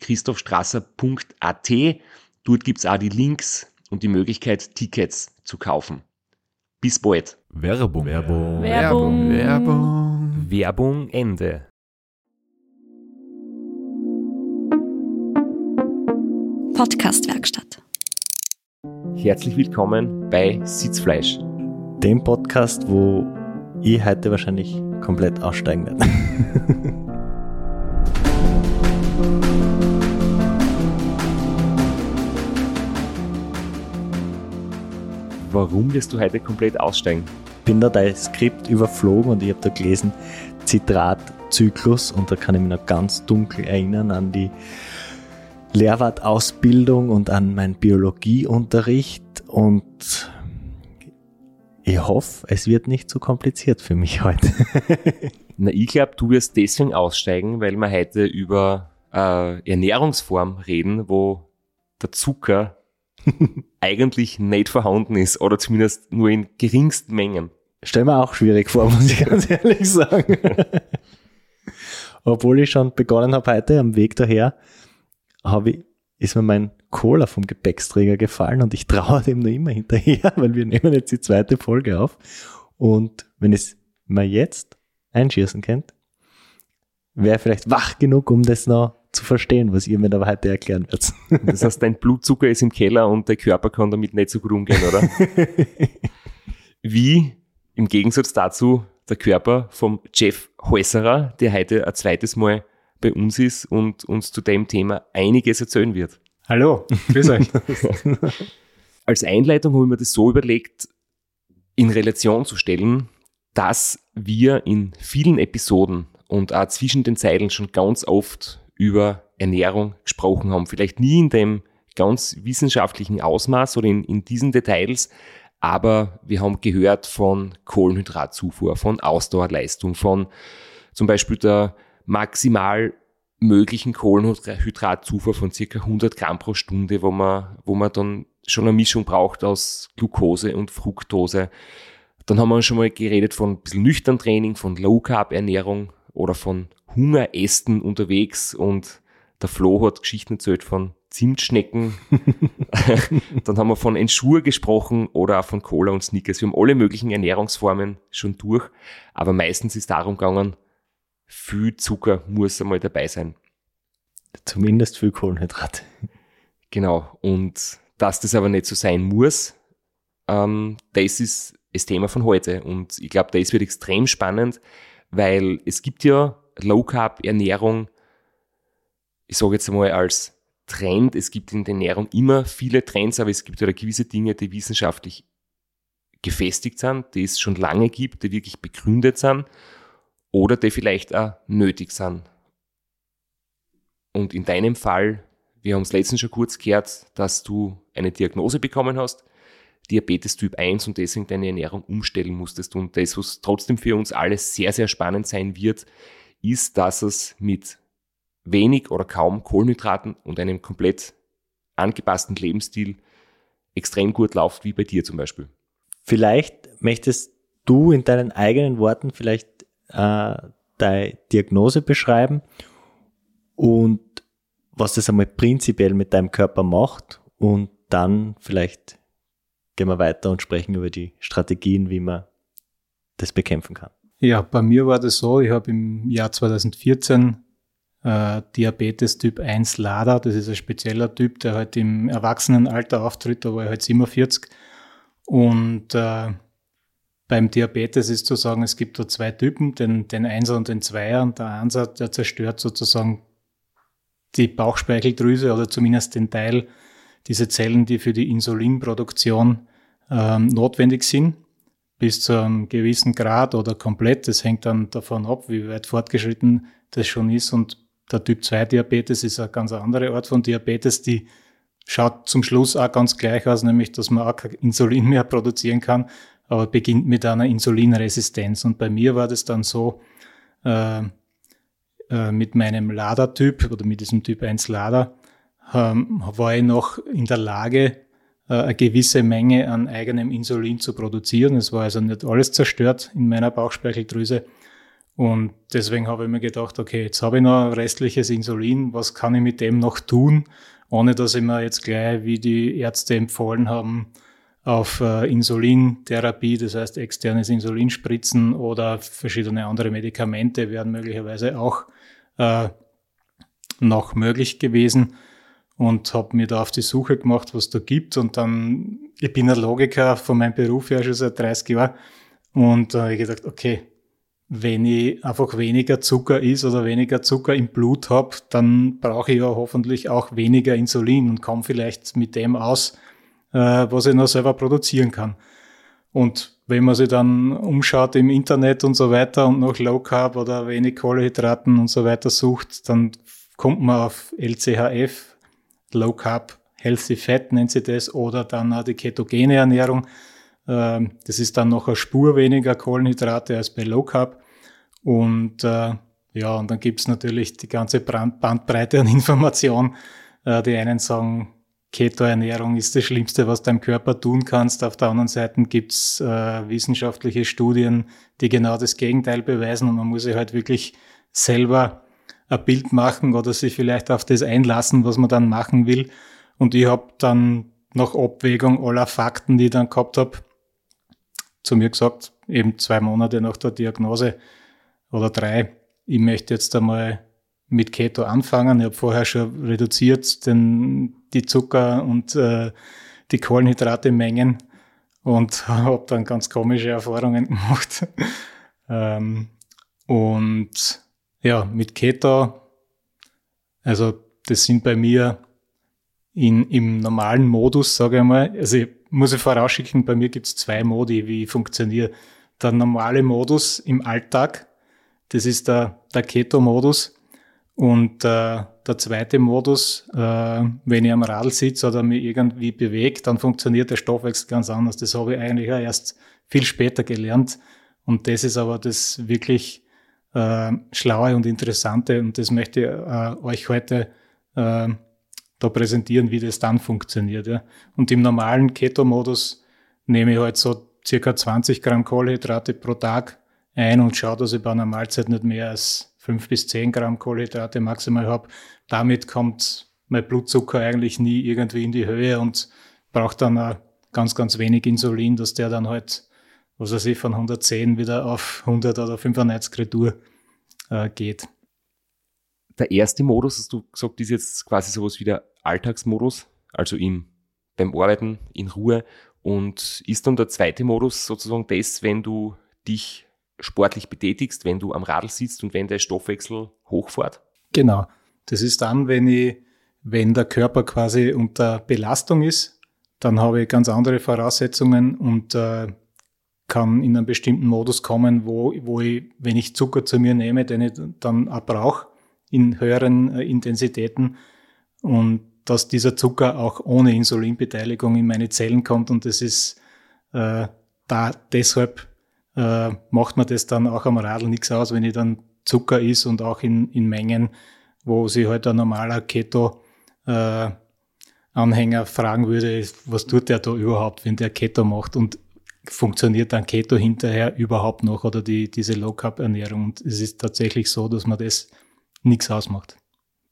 www.christophstrasser.at. Dort gibt's auch die Links und die Möglichkeit, Tickets zu kaufen. Bis bald. Werbung. Werbung. Werbung. Werbung. Werbung Ende. Podcastwerkstatt. Herzlich willkommen bei Sitzfleisch. Dem Podcast, wo ich heute wahrscheinlich komplett aussteigen werde. Warum wirst du heute komplett aussteigen? Bin da dein Skript überflogen und ich habe da gelesen Zitratzyklus und da kann ich mich noch ganz dunkel erinnern an die Lehrwartausbildung und an meinen Biologieunterricht und ich hoffe, es wird nicht zu kompliziert für mich heute. Na, ich glaube, du wirst deswegen aussteigen, weil wir heute über äh, Ernährungsform reden, wo der Zucker eigentlich nicht vorhanden ist oder zumindest nur in geringsten Mengen. Stell mir auch schwierig vor, muss ich ganz ehrlich sagen. Obwohl ich schon begonnen habe heute am Weg daher, habe ich, ist mir mein Cola vom Gepäcksträger gefallen und ich traue dem noch immer hinterher, weil wir nehmen jetzt die zweite Folge auf. Und wenn es mal jetzt einschießen könnt, wäre vielleicht wach genug, um das noch zu verstehen, was ihr mir da heute erklären werdet. Das heißt, dein Blutzucker ist im Keller und der Körper kann damit nicht so gut umgehen, oder? Wie im Gegensatz dazu der Körper vom Jeff Häuserer, der heute ein zweites Mal bei uns ist und uns zu dem Thema einiges erzählen wird. Hallo, grüß euch. Als Einleitung habe ich mir das so überlegt, in Relation zu stellen, dass wir in vielen Episoden und auch zwischen den Zeilen schon ganz oft über Ernährung gesprochen haben. Vielleicht nie in dem ganz wissenschaftlichen Ausmaß oder in, in diesen Details, aber wir haben gehört von Kohlenhydratzufuhr, von Ausdauerleistung, von zum Beispiel der maximal möglichen Kohlenhydratzufuhr von circa 100 Gramm pro Stunde, wo man, wo man dann schon eine Mischung braucht aus Glucose und Fructose. Dann haben wir schon mal geredet von ein bisschen nüchtern Training, von Low Carb Ernährung oder von Hungerästen unterwegs und der Flo hat Geschichten erzählt von Zimtschnecken. Dann haben wir von Ensure gesprochen oder auch von Cola und Snickers. Wir haben alle möglichen Ernährungsformen schon durch, aber meistens ist darum gegangen, viel Zucker muss einmal dabei sein. Zumindest viel Kohlenhydrat. Genau. Und dass das aber nicht so sein muss, ähm, das ist das Thema von heute. Und ich glaube, das wird extrem spannend, weil es gibt ja Low Carb Ernährung, ich sage jetzt einmal als Trend, es gibt in der Ernährung immer viele Trends, aber es gibt ja gewisse Dinge, die wissenschaftlich gefestigt sind, die es schon lange gibt, die wirklich begründet sind oder die vielleicht auch nötig sind. Und in deinem Fall, wir haben es letztens schon kurz gehört, dass du eine Diagnose bekommen hast, Diabetes Typ 1 und deswegen deine Ernährung umstellen musstest. Und das, was trotzdem für uns alle sehr, sehr spannend sein wird, ist, dass es mit wenig oder kaum Kohlenhydraten und einem komplett angepassten Lebensstil extrem gut läuft, wie bei dir zum Beispiel. Vielleicht möchtest du in deinen eigenen Worten vielleicht äh, deine Diagnose beschreiben und was das einmal prinzipiell mit deinem Körper macht und dann vielleicht gehen wir weiter und sprechen über die Strategien, wie man das bekämpfen kann. Ja, bei mir war das so, ich habe im Jahr 2014 äh, Diabetes Typ 1 LADA. Das ist ein spezieller Typ, der halt im Erwachsenenalter auftritt, da war ich halt 47. Und äh, beim Diabetes ist zu sagen, es gibt da zwei Typen, den, den Einser und den Zweier. Und der Einser, der zerstört sozusagen die Bauchspeicheldrüse oder zumindest den Teil, diese Zellen, die für die Insulinproduktion ähm, notwendig sind, bis zu einem gewissen Grad oder komplett. Das hängt dann davon ab, wie weit fortgeschritten das schon ist. Und der Typ 2 Diabetes ist eine ganz andere Art von Diabetes, die schaut zum Schluss auch ganz gleich aus, nämlich dass man auch kein Insulin mehr produzieren kann, aber beginnt mit einer Insulinresistenz. Und bei mir war das dann so, äh, äh, mit meinem LADA-Typ oder mit diesem Typ 1 LADA ähm, war ich noch in der Lage, eine gewisse Menge an eigenem Insulin zu produzieren. Es war also nicht alles zerstört in meiner Bauchspeicheldrüse. Und deswegen habe ich mir gedacht, okay, jetzt habe ich noch restliches Insulin, was kann ich mit dem noch tun, ohne dass ich mir jetzt gleich, wie die Ärzte empfohlen haben, auf äh, Insulintherapie, das heißt externes Insulinspritzen oder verschiedene andere Medikamente wären möglicherweise auch äh, noch möglich gewesen und habe mir da auf die Suche gemacht, was da gibt. Und dann, ich bin ein Logiker von meinem Beruf ja schon seit 30 Jahren. Und da habe ich gedacht, okay, wenn ich einfach weniger Zucker ist oder weniger Zucker im Blut habe, dann brauche ich ja hoffentlich auch weniger Insulin und komme vielleicht mit dem aus, äh, was ich noch selber produzieren kann. Und wenn man sich dann umschaut im Internet und so weiter und nach Low Carb oder wenig Kohlehydraten und so weiter sucht, dann kommt man auf LCHF, Low Carb Healthy Fat nennt sie das, oder dann auch die ketogene Ernährung. Ähm, das ist dann noch eine Spur weniger Kohlenhydrate als bei Low Carb. Und äh, ja, und dann gibt's natürlich die ganze Bandbreite an Information. Äh, die einen sagen, Keto-Ernährung ist das Schlimmste, was deinem Körper tun kannst. Auf der anderen Seite gibt's äh, wissenschaftliche Studien, die genau das Gegenteil beweisen und man muss sich halt wirklich selber ein Bild machen oder sich vielleicht auf das einlassen, was man dann machen will. Und ich habe dann nach Abwägung aller Fakten, die ich dann gehabt habe, zu mir gesagt, eben zwei Monate nach der Diagnose oder drei, ich möchte jetzt einmal mit Keto anfangen. Ich habe vorher schon reduziert den, die Zucker und äh, die Kohlenhydrate-Mengen und habe dann ganz komische Erfahrungen gemacht. ähm, und ja, mit Keto, also das sind bei mir in, im normalen Modus, sage ich mal, also ich muss ich vorausschicken, bei mir gibt es zwei Modi, wie ich funktioniere. Der normale Modus im Alltag, das ist der, der Keto-Modus. Und äh, der zweite Modus, äh, wenn ich am Radl sitze oder mich irgendwie bewege, dann funktioniert der Stoffwechsel ganz anders. Das habe ich eigentlich erst viel später gelernt. Und das ist aber das wirklich äh, Schlaue und Interessante. Und das möchte ich äh, euch heute äh, da präsentieren, wie das dann funktioniert. Ja. Und im normalen Keto-Modus nehme ich halt so circa 20 Gramm Kohlenhydrate pro Tag ein und schaue, dass ich bei einer Mahlzeit nicht mehr als fünf bis zehn Gramm Kohlenhydrate maximal habe. Damit kommt mein Blutzucker eigentlich nie irgendwie in die Höhe und braucht dann auch ganz, ganz wenig Insulin, dass der dann halt, was weiß ich, von 110 wieder auf 100 oder 95 Retour äh, geht. Der erste Modus, hast du gesagt, ist jetzt quasi sowas wie der Alltagsmodus, also im, beim Arbeiten in Ruhe. Und ist dann der zweite Modus sozusagen das, wenn du dich sportlich betätigst, wenn du am Radl sitzt und wenn der Stoffwechsel hochfährt? Genau. Das ist dann, wenn ich, wenn der Körper quasi unter Belastung ist, dann habe ich ganz andere Voraussetzungen und äh, kann in einen bestimmten Modus kommen, wo, wo ich, wenn ich Zucker zu mir nehme, den ich dann auch brauche, in höheren äh, Intensitäten und dass dieser Zucker auch ohne Insulinbeteiligung in meine Zellen kommt und das ist äh, da deshalb äh, macht mir das dann auch am Radl nichts aus, wenn ich dann Zucker isst und auch in, in Mengen, wo sich halt ein normaler Keto-Anhänger äh, fragen würde, was tut der da überhaupt, wenn der Keto macht? Und funktioniert dann Keto hinterher überhaupt noch oder die, diese Low-Carb-Ernährung. Und es ist tatsächlich so, dass man das nichts ausmacht.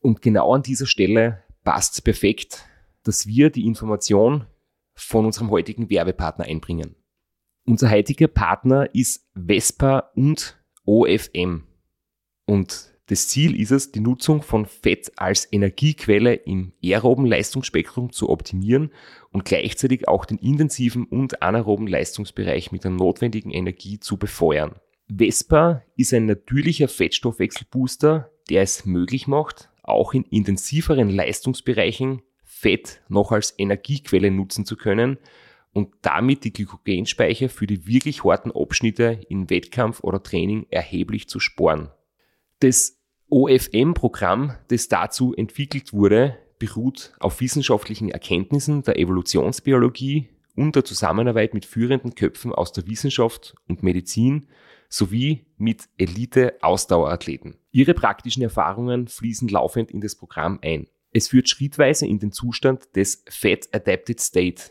Und genau an dieser Stelle passt es perfekt, dass wir die Information von unserem heutigen Werbepartner einbringen. Unser heutiger Partner ist Vespa und OFM. Und Das Ziel ist es, die Nutzung von Fett als Energiequelle im aeroben Leistungsspektrum zu optimieren und gleichzeitig auch den intensiven und anaeroben Leistungsbereich mit der notwendigen Energie zu befeuern. Vespa ist ein natürlicher Fettstoffwechselbooster, der es möglich macht, auch in intensiveren Leistungsbereichen Fett noch als Energiequelle nutzen zu können und damit die Glykogenspeicher für die wirklich harten Abschnitte in Wettkampf oder Training erheblich zu sparen. Das OFM-Programm, das dazu entwickelt wurde, beruht auf wissenschaftlichen Erkenntnissen der Evolutionsbiologie und der Zusammenarbeit mit führenden Köpfen aus der Wissenschaft und Medizin sowie mit Elite-Ausdauerathleten. Ihre praktischen Erfahrungen fließen laufend in das Programm ein. Es führt schrittweise in den Zustand des Fat Adapted State,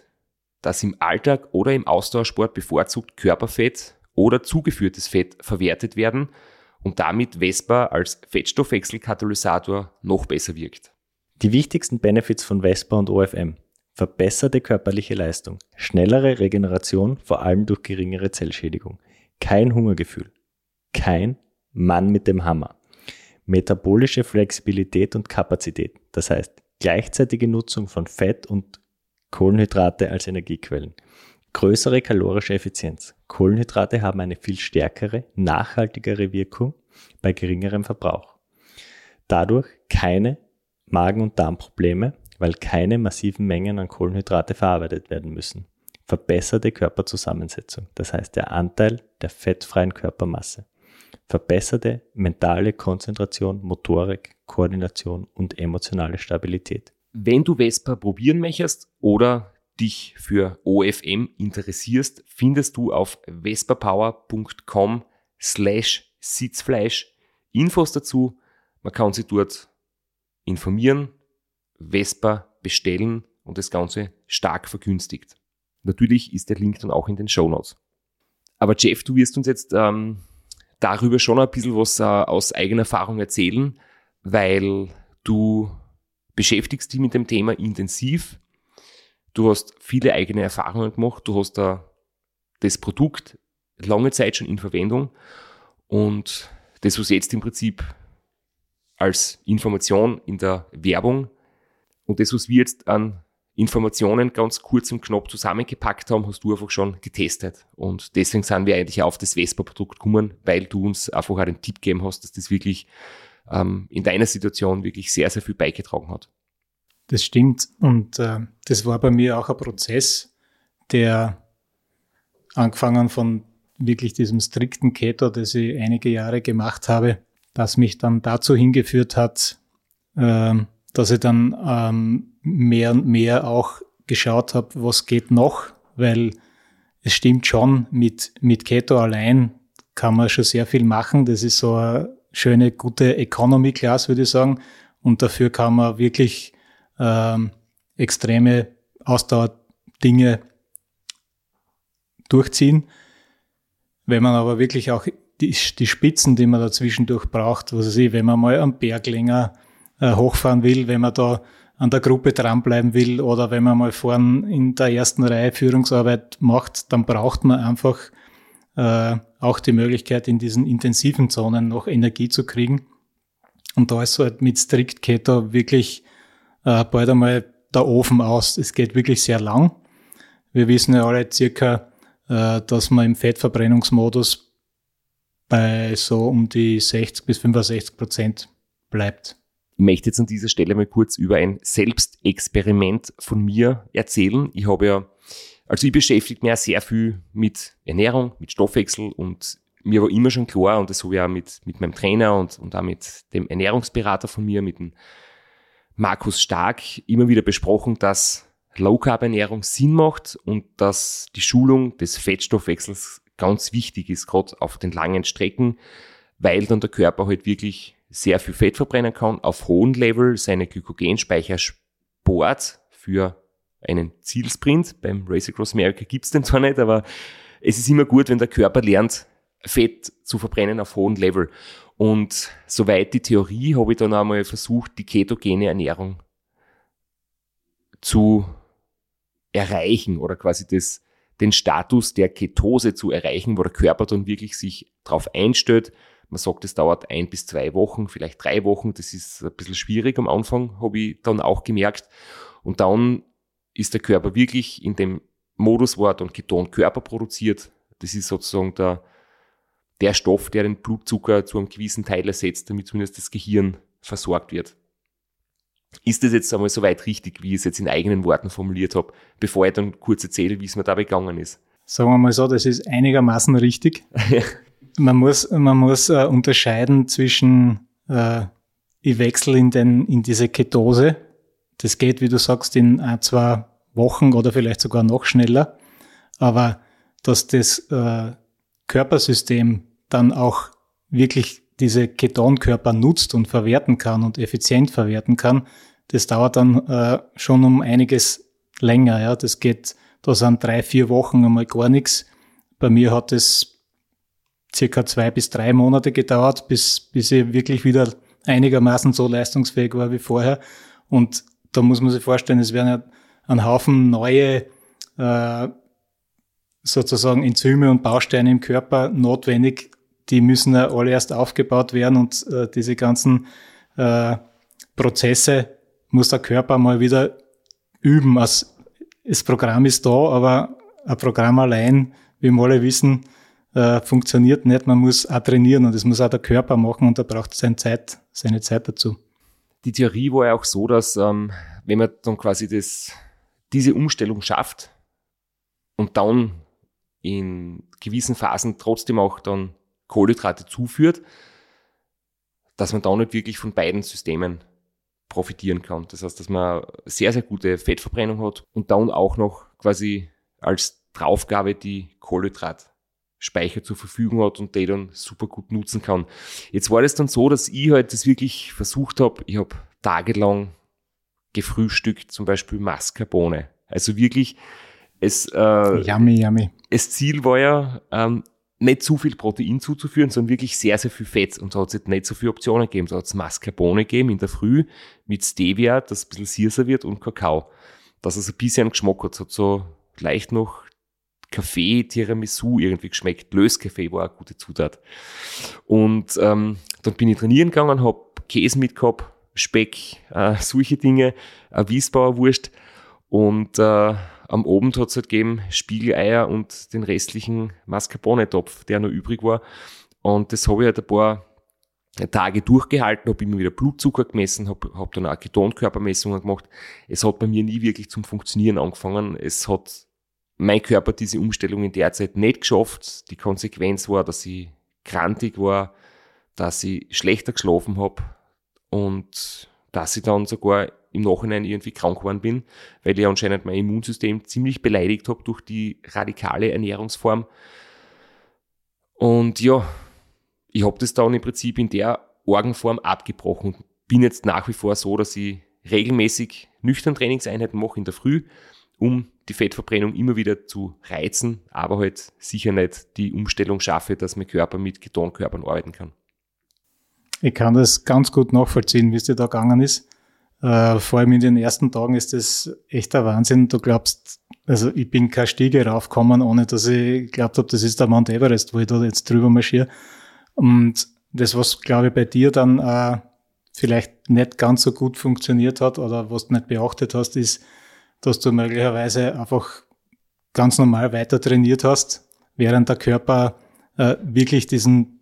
das im Alltag oder im Ausdauersport bevorzugt Körperfett oder zugeführtes Fett verwertet werden und damit Vespa als Fettstoffwechselkatalysator noch besser wirkt. Die wichtigsten Benefits von Vespa und OFM. Verbesserte körperliche Leistung, schnellere Regeneration, vor allem durch geringere Zellschädigung, kein Hungergefühl, kein Mann mit dem Hammer, metabolische Flexibilität und Kapazität, das heißt gleichzeitige Nutzung von Fett und Kohlenhydrate als Energiequellen. Größere kalorische Effizienz. Kohlenhydrate haben eine viel stärkere, nachhaltigere Wirkung bei geringerem Verbrauch. Dadurch keine Magen- und Darmprobleme, weil keine massiven Mengen an Kohlenhydrate verarbeitet werden müssen. Verbesserte Körperzusammensetzung, das heißt der Anteil der fettfreien Körpermasse. Verbesserte mentale Konzentration, Motorik, Koordination und emotionale Stabilität. Wenn du Vespa probieren möchtest oder dich für OFM interessierst, findest du auf vespapower.com slash Sitzfleisch Infos dazu. Man kann sich dort informieren, Vespa bestellen und das Ganze stark vergünstigt. Natürlich ist der Link dann auch in den Show Notes. Aber Jeff, du wirst uns jetzt ähm, darüber schon ein bisschen was äh, aus eigener Erfahrung erzählen, weil du beschäftigst dich mit dem Thema intensiv. Du hast viele eigene Erfahrungen gemacht. Du hast da das Produkt lange Zeit schon in Verwendung und das, was jetzt im Prinzip als Information in der Werbung und das, was wir jetzt an Informationen ganz kurz und knapp zusammengepackt haben, hast du einfach schon getestet. Und deswegen sind wir eigentlich auf das Vespa-Produkt gekommen, weil du uns einfach auch den Tipp gegeben hast, dass das wirklich ähm, in deiner Situation wirklich sehr, sehr viel beigetragen hat. Das stimmt. Und äh, das war bei mir auch ein Prozess, der angefangen von wirklich diesem strikten Keto, das ich einige Jahre gemacht habe, das mich dann dazu hingeführt hat, äh, dass ich dann ähm, mehr und mehr auch geschaut habe, was geht noch, weil es stimmt schon, mit, mit Keto allein kann man schon sehr viel machen. Das ist so eine schöne, gute Economy Class, würde ich sagen. Und dafür kann man wirklich ähm, extreme Ausdauerdinge durchziehen. Wenn man aber wirklich auch die, die Spitzen, die man dazwischendurch braucht, was weiß ich, wenn man mal am Berg länger äh, hochfahren will, wenn man da an der Gruppe dranbleiben will oder wenn man mal vorn in der ersten Reihe Führungsarbeit macht, dann braucht man einfach äh, auch die Möglichkeit, in diesen intensiven Zonen noch Energie zu kriegen. Und da ist halt mit Strict Keto wirklich äh, bald einmal der Ofen aus. Es geht wirklich sehr lang. Wir wissen ja alle circa, äh, dass man im Fettverbrennungsmodus bei so um die 60 bis 65 Prozent bleibt. Ich möchte jetzt an dieser Stelle mal kurz über ein Selbstexperiment von mir erzählen. Ich habe ja, also ich beschäftige mich ja sehr viel mit Ernährung, mit Stoffwechsel und mir war immer schon klar, und das habe ich auch mit, mit meinem Trainer und, und auch mit dem Ernährungsberater von mir, mit dem Markus Stark, immer wieder besprochen, dass Low-Carb-Ernährung Sinn macht und dass die Schulung des Fettstoffwechsels ganz wichtig ist, gerade auf den langen Strecken, weil dann der Körper halt wirklich sehr viel Fett verbrennen kann, auf hohem Level seine Glykogenspeicher sport für einen Zielsprint. Beim Race Across America gibt's den zwar nicht, aber es ist immer gut, wenn der Körper lernt, Fett zu verbrennen auf hohem Level. Und soweit die Theorie habe ich dann einmal versucht, die ketogene Ernährung zu erreichen oder quasi das, den Status der Ketose zu erreichen, wo der Körper dann wirklich sich darauf einstellt, Man sagt, es dauert ein bis zwei Wochen, vielleicht drei Wochen. Das ist ein bisschen schwierig am Anfang, habe ich dann auch gemerkt. Und dann ist der Körper wirklich in dem Modus, wo er dann Ketonkörper produziert. Das ist sozusagen der, der Stoff, der den Blutzucker zu einem gewissen Teil ersetzt, damit zumindest das Gehirn versorgt wird. Ist das jetzt einmal so weit richtig, wie ich es jetzt in eigenen Worten formuliert habe, bevor ich dann kurz erzähle, wie es mir dabei gegangen ist? Sagen wir mal so, das ist einigermaßen richtig. man muss, man muss äh, unterscheiden zwischen, äh, ich wechsle in, den, in diese Ketose. Das geht, wie du sagst, in ein, zwei Wochen oder vielleicht sogar noch schneller. Aber dass das äh, Körpersystem dann auch wirklich diese Ketonkörper nutzt und verwerten kann und effizient verwerten kann, das dauert dann äh, schon um einiges länger. Ja, das geht, da sind drei, vier Wochen einmal gar nichts. Bei mir hat es circa zwei bis drei Monate gedauert, bis, bis ich wirklich wieder einigermaßen so leistungsfähig war wie vorher. Und da muss man sich vorstellen, es werden ja ein Haufen neue äh, sozusagen Enzyme und Bausteine im Körper notwendig. Die müssen ja alle erst aufgebaut werden und äh, diese ganzen äh, Prozesse muss der Körper mal wieder üben. Also, das Programm ist da, aber ein Programm allein, wie wir alle wissen, äh, funktioniert nicht. Man muss auch trainieren und das muss auch der Körper machen und da braucht seine Zeit, seine Zeit dazu. Die Theorie war ja auch so, dass ähm, wenn man dann quasi das, diese Umstellung schafft und dann in gewissen Phasen trotzdem auch dann Kohlenhydrate zuführt, dass man da nicht wirklich von beiden Systemen profitieren kann. Das heißt, dass man sehr, sehr gute Fettverbrennung hat und dann auch noch quasi als Draufgabe die Kohlenhydratspeicher zur Verfügung hat und die dann super gut nutzen kann. Jetzt war das dann so, dass ich halt das wirklich versucht habe. Ich habe tagelang gefrühstückt, zum Beispiel Mascarpone. Also wirklich es, äh, yummy, yummy. Das Ziel war ja, ähm, nicht zu viel Protein zuzuführen, sondern wirklich sehr, sehr viel Fett. Und da hat es nicht so viele Optionen gegeben. Da hat es Mascarpone gegeben in der Früh mit Stevia, das ein bisschen Sirsa wird und Kakao. Dass es ein bisschen Geschmack hat. Es hat so leicht noch Kaffee, Tiramisu irgendwie geschmeckt. Löskaffee war eine gute Zutat. Und ähm, dann bin ich trainieren gegangen, habe Käse mitgehabt, Speck, äh, solche Dinge, eine Wiesbauer Wurst und äh, am Abend hat es halt gegeben Spiegeleier und den restlichen Mascarpone-Topf, der noch übrig war. Und das habe ich halt ein paar Tage durchgehalten, habe immer wieder Blutzucker gemessen, habe hab dann auch Ketonkörpermessungen gemacht. Es hat bei mir nie wirklich zum Funktionieren angefangen. Es hat mein Körper diese Umstellung in der Zeit nicht geschafft. Die Konsequenz war, dass ich krantig war, dass ich schlechter geschlafen habe und dass ich dann sogar im Nachhinein irgendwie krank geworden bin, weil ich anscheinend mein Immunsystem ziemlich beleidigt habe durch die radikale Ernährungsform. Und ja, ich habe das dann im Prinzip in der Orgenform abgebrochen. Bin jetzt nach wie vor so, dass ich regelmäßig nüchtern Trainingseinheiten mache in der Früh, um die Fettverbrennung immer wieder zu reizen, aber halt sicher nicht die Umstellung schaffe, dass mein Körper mit Ketonkörpern arbeiten kann. Ich kann das ganz gut nachvollziehen, wie es dir da gegangen ist. Äh, vor allem in den ersten Tagen ist das echt der Wahnsinn. Du glaubst, also ich bin keine Stiege raufgekommen, ohne dass ich geglaubt habe, das ist der Mount Everest, wo ich da jetzt drüber marschiere. Und das, was, glaube ich, bei dir dann äh, vielleicht nicht ganz so gut funktioniert hat oder was du nicht beachtet hast, ist, dass du möglicherweise einfach ganz normal weiter trainiert hast, während der Körper äh, wirklich diesen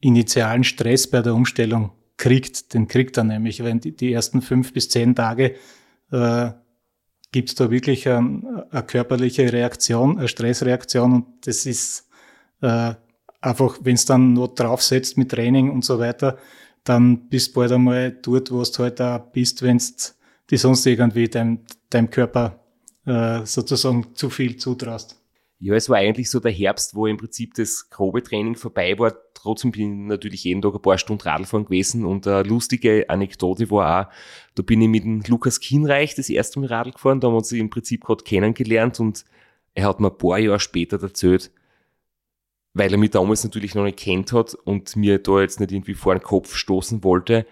initialen Stress bei der Umstellung kriegt. Den kriegt er nämlich, wenn die, die ersten fünf bis zehn Tage äh, gibt es da wirklich eine, eine körperliche Reaktion, eine Stressreaktion und das ist äh, einfach, wenn es dann nur draufsetzt mit Training und so weiter, dann bist du bald einmal dort, wo du halt auch bist, wenn die sonst irgendwie deinem, deinem Körper äh, sozusagen zu viel zutraust. Ja, es war eigentlich so der Herbst, wo im Prinzip das grobe Training vorbei war. Trotzdem bin ich natürlich jeden Tag ein paar Stunden Radfahren gewesen und eine lustige Anekdote war auch, da bin ich mit dem Lukas Kienreich das erste Mal Radl gefahren, da haben wir uns im Prinzip gerade kennengelernt und er hat mir ein paar Jahre später erzählt, weil er mich damals natürlich noch nicht kennt hat und mir da jetzt nicht irgendwie vor den Kopf stoßen wollte.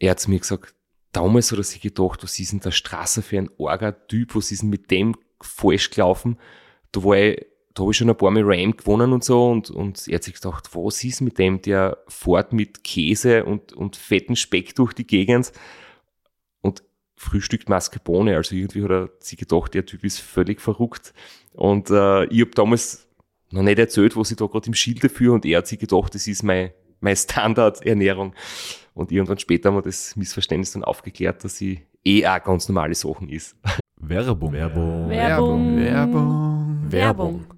Er hat zu mir gesagt, damals hat er sich gedacht, was ist denn der Straße für ein Orga-Typ, was ist denn mit dem falsch gelaufen? da war ich da habe ich schon ein paar Mal Ram gewonnen und so und, und er hat sich gedacht, was ist mit dem, der fährt mit Käse und, und fetten Speck durch die Gegend und frühstückt Mascarpone. Also irgendwie hat er sich gedacht, der Typ ist völlig verrückt. Und äh, ich habe damals noch nicht erzählt, was ich da gerade im Schilde führe und er hat sich gedacht, das ist mein, meine Standardernährung. Und irgendwann später haben wir das Missverständnis dann aufgeklärt, dass sie eh auch ganz normale Sachen ist. Werbung. Werbung. Werbung. Werbung. Werbung.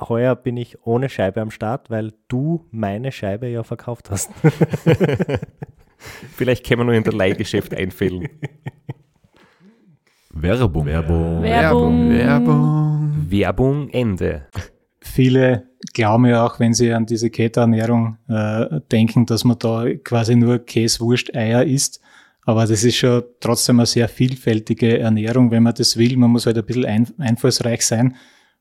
Heuer bin ich ohne Scheibe am Start, weil du meine Scheibe ja verkauft hast. Vielleicht können wir noch in der Leihgeschäft einfällen. Werbung. Werbung. Werbung. Werbung. Werbung Ende. Viele glauben ja auch, wenn sie an diese Keto-Ernährung äh, denken, dass man da quasi nur Käse, Wurst, Eier isst. Aber das ist schon trotzdem eine sehr vielfältige Ernährung, wenn man das will. Man muss halt ein bisschen ein, einfallsreich sein.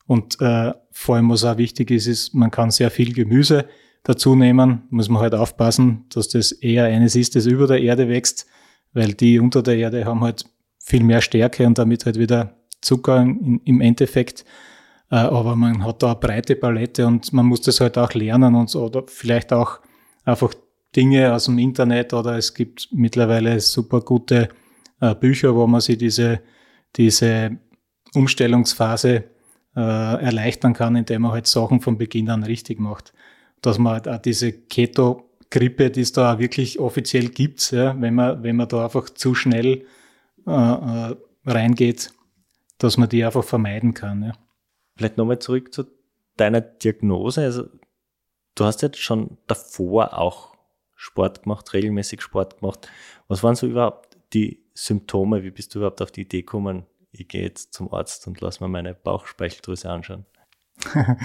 Und äh, vor allem, was auch wichtig ist, ist, man kann sehr viel Gemüse dazu nehmen. Muss man halt aufpassen, dass das eher eines ist, das über der Erde wächst, weil die unter der Erde haben halt viel mehr Stärke und damit halt wieder Zucker im, im Endeffekt. Äh, aber man hat da eine breite Palette und man muss das halt auch lernen und so, oder vielleicht auch einfach Dinge aus dem Internet oder es gibt mittlerweile super gute äh, Bücher, wo man sich diese, diese Umstellungsphase äh, erleichtern kann, indem man halt Sachen von Beginn an richtig macht. Dass man halt auch diese Keto-Grippe, die es da auch wirklich offiziell gibt, ja, wenn man, wenn man da einfach zu schnell äh, äh, reingeht, dass man die einfach vermeiden kann. Ja. Vielleicht nochmal zurück zu deiner Diagnose. Also, du hast jetzt schon davor auch Sport gemacht, regelmäßig Sport gemacht. Was waren so überhaupt die Symptome? Wie bist du überhaupt auf die Idee gekommen, ich gehe jetzt zum Arzt und lass mir meine Bauchspeicheldrüse anschauen?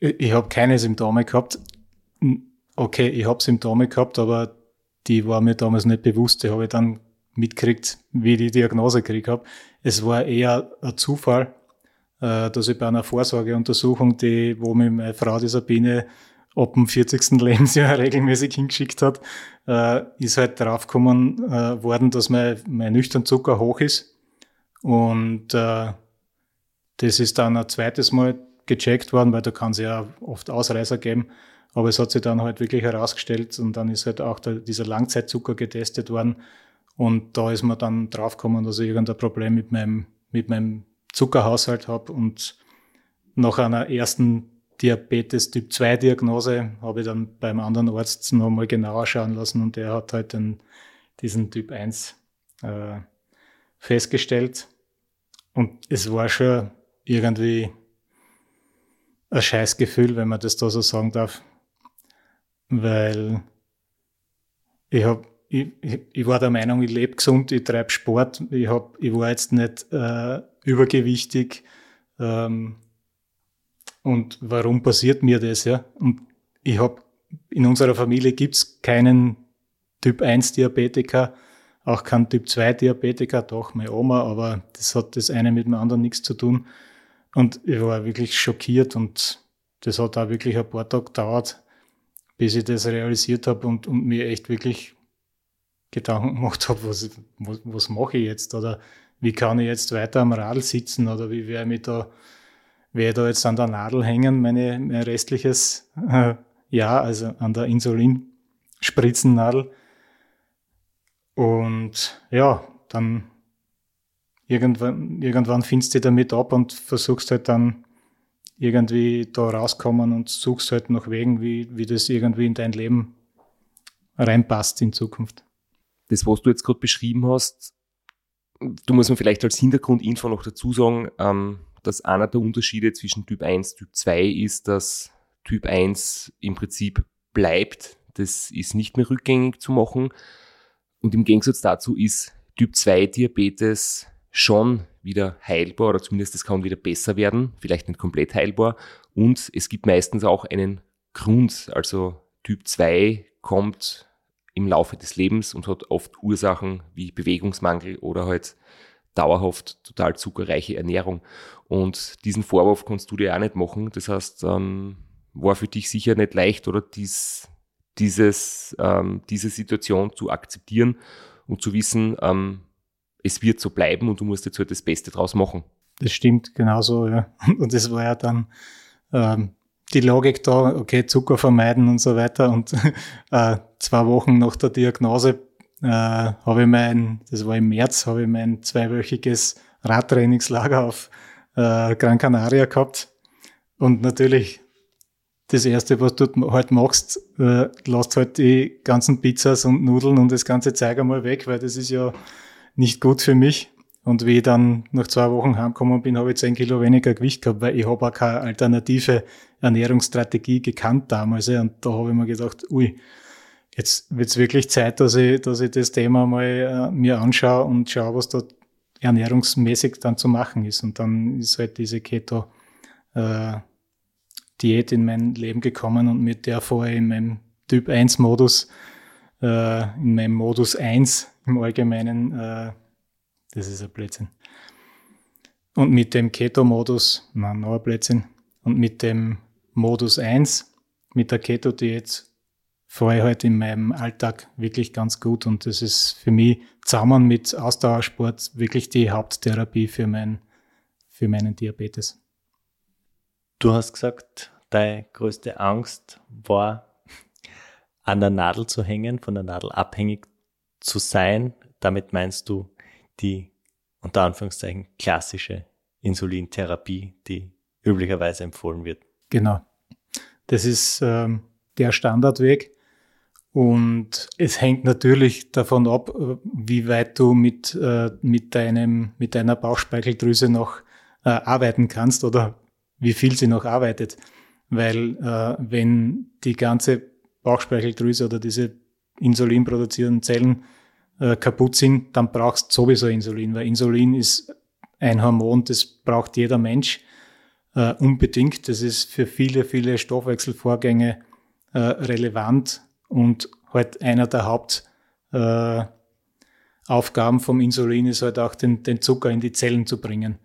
Ich, habe keine Symptome gehabt. Okay, ich habe Symptome gehabt, aber die waren mir damals nicht bewusst. Die habe ich dann mitkriegt, wie ich die Diagnose gekriegt habe. Es war eher ein Zufall, äh, dass ich bei einer Vorsorgeuntersuchung, die, wo mir meine Frau, die Sabine, ab dem 40. Lebensjahr regelmäßig hingeschickt hat, äh, ist halt draufgekommen äh, worden, dass mein, mein Nüchternzucker hoch ist. Und äh, das ist dann ein zweites Mal gecheckt worden, weil da kann es ja oft Ausreißer geben. Aber es hat sich dann halt wirklich herausgestellt und dann ist halt auch der, dieser Langzeitzucker getestet worden. Und da ist man dann draufgekommen, dass ich irgendein Problem mit meinem, mit meinem Zuckerhaushalt habe. Und nach einer ersten Diabetes Typ 2 Diagnose habe ich dann beim anderen Arzt nochmal genauer schauen lassen und der hat halt dann diesen Typ 1 äh, festgestellt. Und es war schon irgendwie ein Scheißgefühl, wenn man das da so sagen darf. Weil ich hab, ich, ich war der Meinung, ich lebe gesund, ich treibe Sport, ich, hab, ich war jetzt nicht äh, übergewichtig. Ähm, und warum passiert mir das? Ja? Und ich habe in unserer Familie gibt's keinen Typ 1 Diabetiker, auch keinen Typ 2 Diabetiker, doch meine Oma, aber das hat das eine mit dem anderen nichts zu tun. Und ich war wirklich schockiert und das hat auch wirklich ein paar Tage gedauert, bis ich das realisiert habe und, und mir echt wirklich Gedanken gemacht habe, was, was, was mache ich jetzt oder wie kann ich jetzt weiter am Radl sitzen oder wie werde ich da, werde da jetzt an der Nadel hängen, meine, mein restliches äh, Jahr, also an der Insulinspritzennadel. Und ja, dann irgendwann, irgendwann findest du damit ab und versuchst halt dann irgendwie da rauskommen und suchst halt nach Wegen, wie, wie das irgendwie in dein Leben reinpasst in Zukunft. Das, was du jetzt gerade beschrieben hast, du musst mir vielleicht als Hintergrundinfo noch dazu sagen, ähm, dass einer der Unterschiede zwischen Typ 1 und Typ 2 ist, dass Typ 1 im Prinzip bleibt. Das ist nicht mehr rückgängig zu machen. Und im Gegensatz dazu ist Typ 2 Diabetes schon wieder heilbar oder zumindest es kann wieder besser werden, vielleicht nicht komplett heilbar. Und es gibt meistens auch einen Grund, also Typ 2 kommt im Laufe des Lebens und hat oft Ursachen wie Bewegungsmangel oder halt dauerhaft total zuckerreiche Ernährung. Und diesen Vorwurf kannst du dir auch nicht machen. Das heißt, ähm, war für dich sicher nicht leicht oder dies, dieses, ähm, diese Situation zu akzeptieren und zu wissen, ähm, es wird so bleiben und du musst jetzt halt das Beste draus machen. Das stimmt, genauso, ja. Und das war ja dann ähm, die Logik da, okay, Zucker vermeiden und so weiter. Und äh, zwei Wochen nach der Diagnose äh, habe ich mein, das war im März, habe ich mein zweiwöchiges Radtrainingslager auf äh, Gran Canaria gehabt. Und natürlich das erste, was du halt machst, äh, lässt halt die ganzen Pizzas und Nudeln und das ganze Zeug einmal weg, weil das ist ja nicht gut für mich. Und wie ich dann nach zwei Wochen heimgekommen bin, habe ich zehn Kilo weniger Gewicht gehabt, weil ich habe auch keine alternative Ernährungsstrategie gekannt damals. Und da habe ich mir gedacht, ui, jetzt wird es wirklich Zeit, dass ich, dass ich das Thema mal äh, mir anschaue und schaue, was da ernährungsmäßig dann zu machen ist. Und dann ist halt diese Keto äh, Diät in mein Leben gekommen und mit der vorher in meinem Typ 1 Modus, äh, in meinem Modus 1 im Allgemeinen, äh, das ist ein Blödsinn. Und mit dem Keto-Modus, nein, noch ein Blödsinn. Und mit dem Modus 1, mit der Keto-Diät, fahre ich halt in meinem Alltag wirklich ganz gut. Und das ist für mich zusammen mit Ausdauersport wirklich die Haupttherapie für, mein, für meinen Diabetes. Du hast gesagt, deine größte Angst war, an der Nadel zu hängen, von der Nadel abhängig zu sein. Damit meinst du die unter Anführungszeichen klassische Insulintherapie, die üblicherweise empfohlen wird. Genau. Das ist ähm, der Standardweg. Und es hängt natürlich davon ab, wie weit du mit, äh, mit, deinem, mit deiner Bauchspeicheldrüse noch äh, arbeiten kannst oder wie viel sie noch arbeitet. Weil äh, wenn die ganze Bauchspeicheldrüse oder diese insulinproduzierenden Zellen äh, kaputt sind, dann brauchst du sowieso Insulin, weil Insulin ist ein Hormon, das braucht jeder Mensch äh, unbedingt. Das ist für viele, viele Stoffwechselvorgänge äh, relevant und halt einer der Hauptausgangsfaktoren Aufgaben vom Insulin ist halt auch den, den Zucker in die Zellen zu bringen.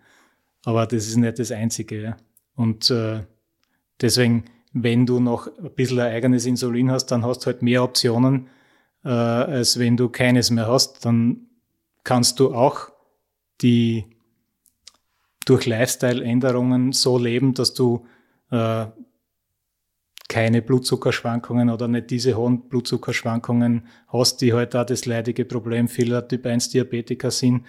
Aber das ist nicht das Einzige. Ja. Und äh, deswegen, wenn du noch ein bisschen ein eigenes Insulin hast, dann hast du halt mehr Optionen, äh, als wenn du keines mehr hast. Dann kannst du auch die durch Lifestyle-Änderungen so leben, dass du äh, keine Blutzuckerschwankungen oder nicht diese hohen Blutzuckerschwankungen hast, die halt auch das leidige Problem vieler Typ 1 Diabetiker sind,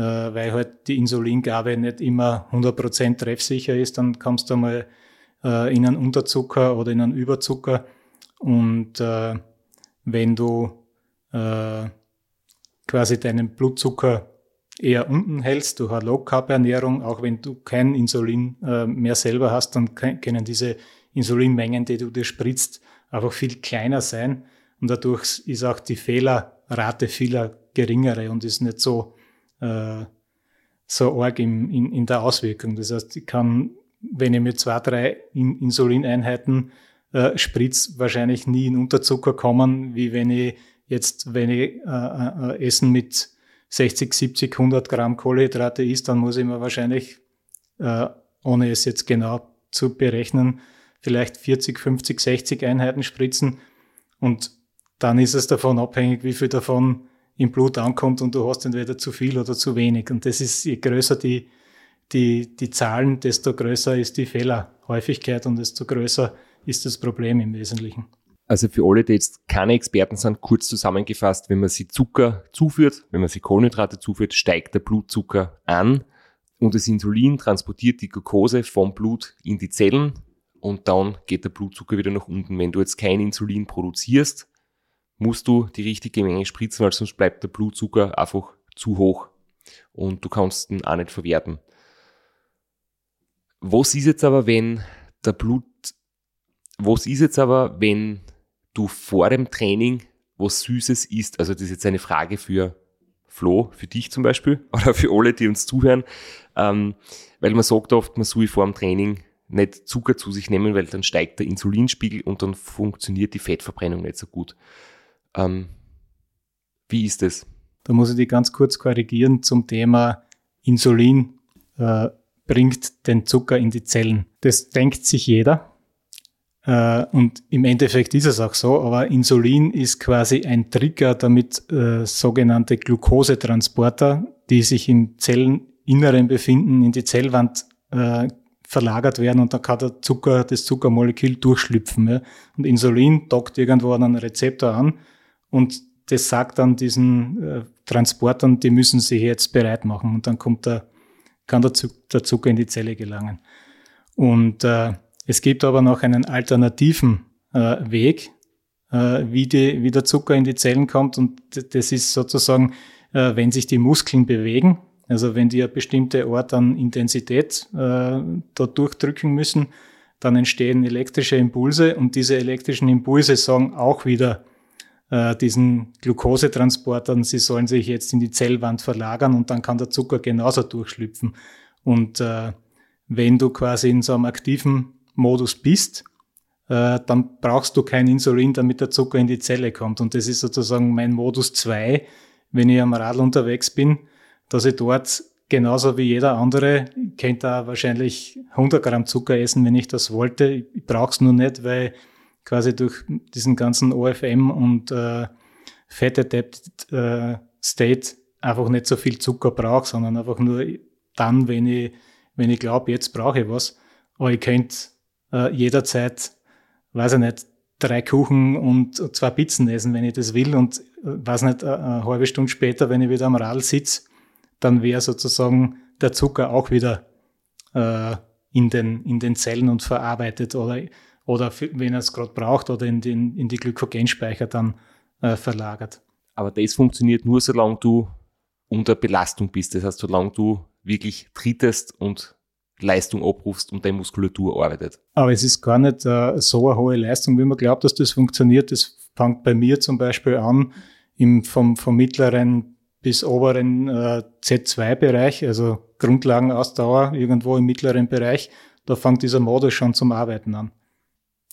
weil halt die Insulingabe nicht immer 100% treffsicher ist, dann kommst du mal äh, in einen Unterzucker oder in einen Überzucker und äh, wenn du äh, quasi deinen Blutzucker eher unten hältst durch eine Low-Carb-Ernährung, auch wenn du kein Insulin äh, mehr selber hast, dann können diese Insulinmengen, die du dir spritzt, einfach viel kleiner sein. Und dadurch ist auch die Fehlerrate vieler geringere und ist nicht so, äh, so arg in, in, in der Auswirkung. Das heißt, ich kann, wenn ich mit zwei, drei Insulineinheiten äh, spritz, wahrscheinlich nie in Unterzucker kommen, wie wenn ich jetzt, wenn ich äh, äh, Essen mit 60, 70, 100 Gramm Kohlenhydrate isst, dann muss ich mir wahrscheinlich, äh, ohne es jetzt genau zu berechnen, vielleicht 40, 50, 60 Einheiten spritzen und dann ist es davon abhängig, wie viel davon im Blut ankommt und du hast entweder zu viel oder zu wenig. Und das ist, je größer die, die, die Zahlen, desto größer ist die Fehlerhäufigkeit und desto größer ist das Problem im Wesentlichen. Also für alle, die jetzt keine Experten sind, kurz zusammengefasst, wenn man sie Zucker zuführt, wenn man sie Kohlenhydrate zuführt, steigt der Blutzucker an und das Insulin transportiert die Glucose vom Blut in die Zellen und dann geht der Blutzucker wieder nach unten. Wenn du jetzt kein Insulin produzierst, musst du die richtige Menge spritzen, weil sonst bleibt der Blutzucker einfach zu hoch und du kannst ihn auch nicht verwerten. Was ist jetzt aber, wenn der Blut, was ist jetzt aber, wenn du vor dem Training was Süßes isst? Also das ist jetzt eine Frage für Flo, für dich zum Beispiel oder für alle, die uns zuhören, ähm, weil man sagt oft, man soll vor dem Training nicht Zucker zu sich nehmen, weil dann steigt der Insulinspiegel und dann funktioniert die Fettverbrennung nicht so gut. Ähm, wie ist es? Da muss ich dich ganz kurz korrigieren zum Thema Insulin äh, bringt den Zucker in die Zellen. Das denkt sich jeder. Äh, und im Endeffekt ist es auch so, aber Insulin ist quasi ein Trigger, damit äh, sogenannte Glukosetransporter, die sich im Zelleninneren befinden, in die Zellwand äh, verlagert werden und dann kann der Zucker, das Zuckermolekül durchschlüpfen. Ja. Und Insulin dockt irgendwo an einen Rezeptor an und das sagt dann diesen äh, Transportern, die müssen sich jetzt bereit machen. Und dann kommt der, kann der, der Zucker in die Zelle gelangen. Und äh, es gibt aber noch einen alternativen äh, Weg, äh, wie, die, wie der Zucker in die Zellen kommt. Und das ist sozusagen, äh, wenn sich die Muskeln bewegen, also wenn die eine bestimmte Art an Intensität äh, da durchdrücken müssen, dann entstehen elektrische Impulse. Und diese elektrischen Impulse sagen auch wieder äh, diesen Glukosetransportern, sie sollen sich jetzt in die Zellwand verlagern und dann kann der Zucker genauso durchschlüpfen. Und äh, wenn du quasi in so einem aktiven Modus bist, äh, dann brauchst du kein Insulin, damit der Zucker in die Zelle kommt. Und das ist sozusagen mein Modus 2, wenn ich am Radl unterwegs bin dass ich dort genauso wie jeder andere, könnte da wahrscheinlich 100 Gramm Zucker essen, wenn ich das wollte. Ich brauche es nur nicht, weil quasi durch diesen ganzen OFM und äh, Fat Adapted äh, State einfach nicht so viel Zucker brauche, sondern einfach nur dann, wenn ich, wenn ich glaube, jetzt brauche ich was. Aber ich könnte äh, jederzeit, weiß ich nicht, drei Kuchen und zwei Pizzen essen, wenn ich das will. Und äh, weiß nicht, eine, eine halbe Stunde später, wenn ich wieder am Rad sitze, dann wäre sozusagen der Zucker auch wieder äh, in, den, in den Zellen und verarbeitet oder, oder wenn er es gerade braucht oder in, den, in die Glykogenspeicher dann äh, verlagert. Aber das funktioniert nur, solange du unter Belastung bist. Das heißt, solange du wirklich trittest und Leistung abrufst und deine Muskulatur arbeitet. Aber es ist gar nicht äh, so eine hohe Leistung, wie man glaubt, dass das funktioniert. Das fängt bei mir zum Beispiel an, im, vom, vom mittleren bis oberen äh, Z2-Bereich, also Grundlagenausdauer irgendwo im mittleren Bereich, da fängt dieser Modus schon zum Arbeiten an.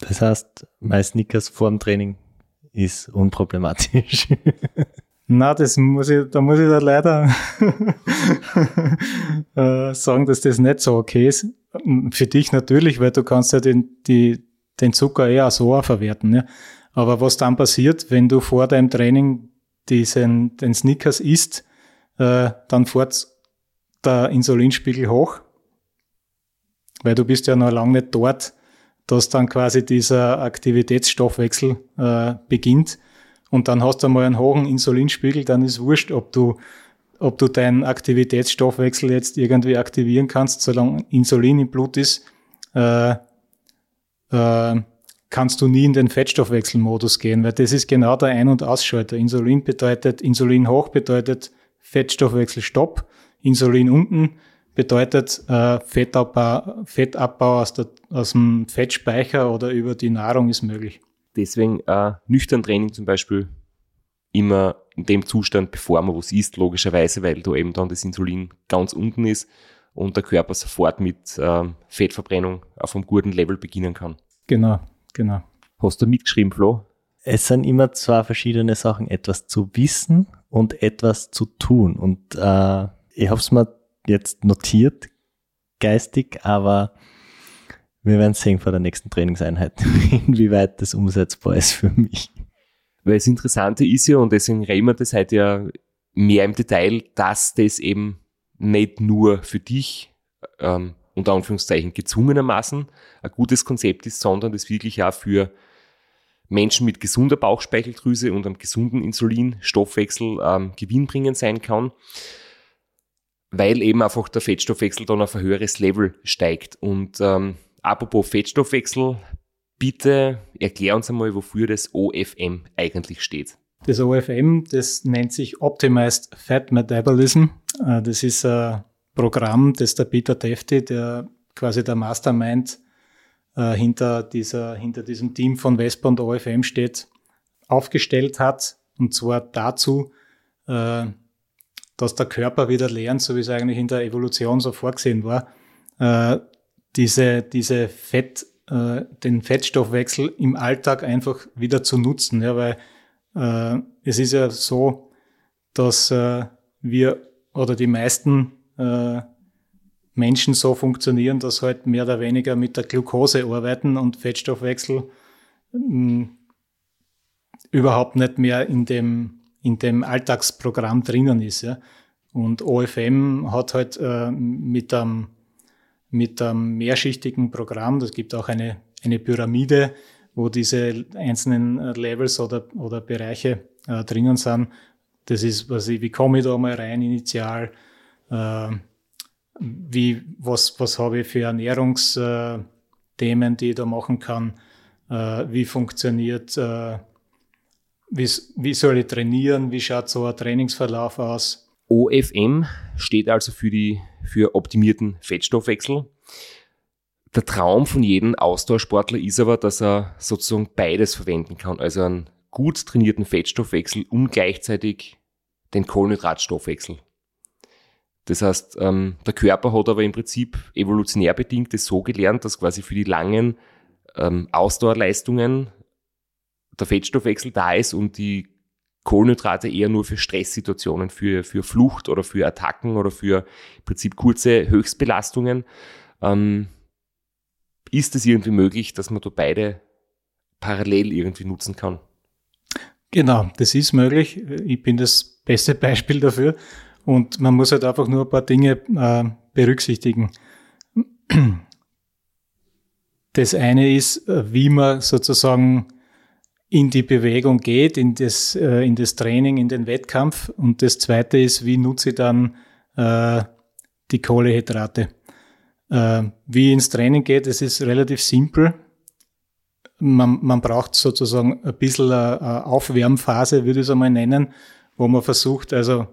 Das heißt, mein Snickers vor dem Training ist unproblematisch. Na, das muss ich, da muss ich da leider äh, sagen, dass das nicht so okay ist. Für dich natürlich, weil du kannst ja den, die, den Zucker eher so auch verwerten. Ja. Aber was dann passiert, wenn du vor deinem Training diesen, den Snickers isst, äh, dann fährt der Insulinspiegel hoch, weil du bist ja noch lange nicht dort, dass dann quasi dieser Aktivitätsstoffwechsel äh, beginnt und dann hast du mal einen hohen Insulinspiegel, dann ist wurscht, ob du, ob du deinen Aktivitätsstoffwechsel jetzt irgendwie aktivieren kannst, solange Insulin im Blut ist, äh, äh, kannst du nie in den Fettstoffwechselmodus gehen, weil das ist genau der Ein- und Ausschalter. Insulin bedeutet, Insulin hoch bedeutet Fettstoffwechsel Stopp, Insulin unten bedeutet äh, Fettabbau, Fettabbau aus, der, aus dem Fettspeicher oder über die Nahrung ist möglich. Deswegen äh, nüchtern Training zum Beispiel immer in dem Zustand, bevor man was isst, logischerweise, weil da eben dann das Insulin ganz unten ist und der Körper sofort mit äh, Fettverbrennung auf einem guten Level beginnen kann. Genau, genau. Hast du mitgeschrieben, Flo? Es sind immer zwei verschiedene Sachen, etwas zu wissen und etwas zu tun. Und äh, ich habe es mir jetzt notiert, geistig, aber wir werden sehen vor der nächsten Trainingseinheit, inwieweit das umsetzbar ist für mich. Weil das Interessante ist ja, und deswegen reden wir das heute ja mehr im Detail, dass das eben nicht nur für dich, ähm, unter Anführungszeichen gezwungenermaßen, ein gutes Konzept ist, sondern das wirklich auch für Menschen mit gesunder Bauchspeicheldrüse und einem gesunden Insulinstoffwechsel ähm, gewinnbringend sein kann, weil eben einfach der Fettstoffwechsel dann auf ein höheres Level steigt. Und ähm, apropos Fettstoffwechsel, bitte erklär uns einmal, wofür das OFM eigentlich steht. Das OFM, das nennt sich Optimized Fat Metabolism. Äh, das ist ein Programm, das der Peter Defty, der quasi der Mastermind äh, hinter, dieser, hinter diesem Team von Vespa und OFM steht, aufgestellt hat. Und zwar dazu, äh, dass der Körper wieder lernt, so wie es eigentlich in der Evolution so vorgesehen war, diese, diese Fett, äh, den Fettstoffwechsel im Alltag einfach wieder zu nutzen. Ja, weil äh, es ist ja so, dass äh, wir oder die meisten äh, Menschen so funktionieren, dass halt mehr oder weniger mit der Glucose arbeiten und Fettstoffwechsel mh, überhaupt nicht mehr in dem, in dem Alltagsprogramm drinnen ist. Ja. Und OFM hat halt äh, mit einem mit einem mehrschichtigen Programm. Das gibt auch eine, eine Pyramide, wo diese einzelnen äh, Levels oder, oder Bereiche äh, drinnen sind. Das ist, was ich, wie komme ich da mal rein initial? Äh, wie, was, was habe ich für Ernährungsthemen, die ich da machen kann? Äh, wie funktioniert, äh, wie, wie soll ich trainieren? Wie schaut so ein Trainingsverlauf aus? OFM steht also für, die, für optimierten Fettstoffwechsel. Der Traum von jedem Ausdauersportler ist aber, dass er sozusagen beides verwenden kann. Also einen gut trainierten Fettstoffwechsel und gleichzeitig den Kohlenhydratstoffwechsel. Das heißt, ähm, der Körper hat aber im Prinzip evolutionär bedingt das so gelernt, dass quasi für die langen ähm, Ausdauerleistungen der Fettstoffwechsel da ist und die Kohlenhydrate eher nur für Stresssituationen, für, für Flucht oder für Attacken oder für im Prinzip kurze Höchstbelastungen. Ähm, ist es irgendwie möglich, dass man da beide parallel irgendwie nutzen kann? Genau, das ist möglich. Ich bin das beste Beispiel dafür. Und man muss halt einfach nur ein paar Dinge äh, berücksichtigen. Das eine ist, äh, wie man sozusagen in die Bewegung geht, in das, äh, in das Training, in den Wettkampf. Und das zweite ist, wie nutze ich dann äh, die Kohlehydrate. Äh, wie ins Training geht, es ist relativ simpel. Man, man braucht sozusagen ein bisschen eine Aufwärmphase, würde ich es einmal nennen, wo man versucht, also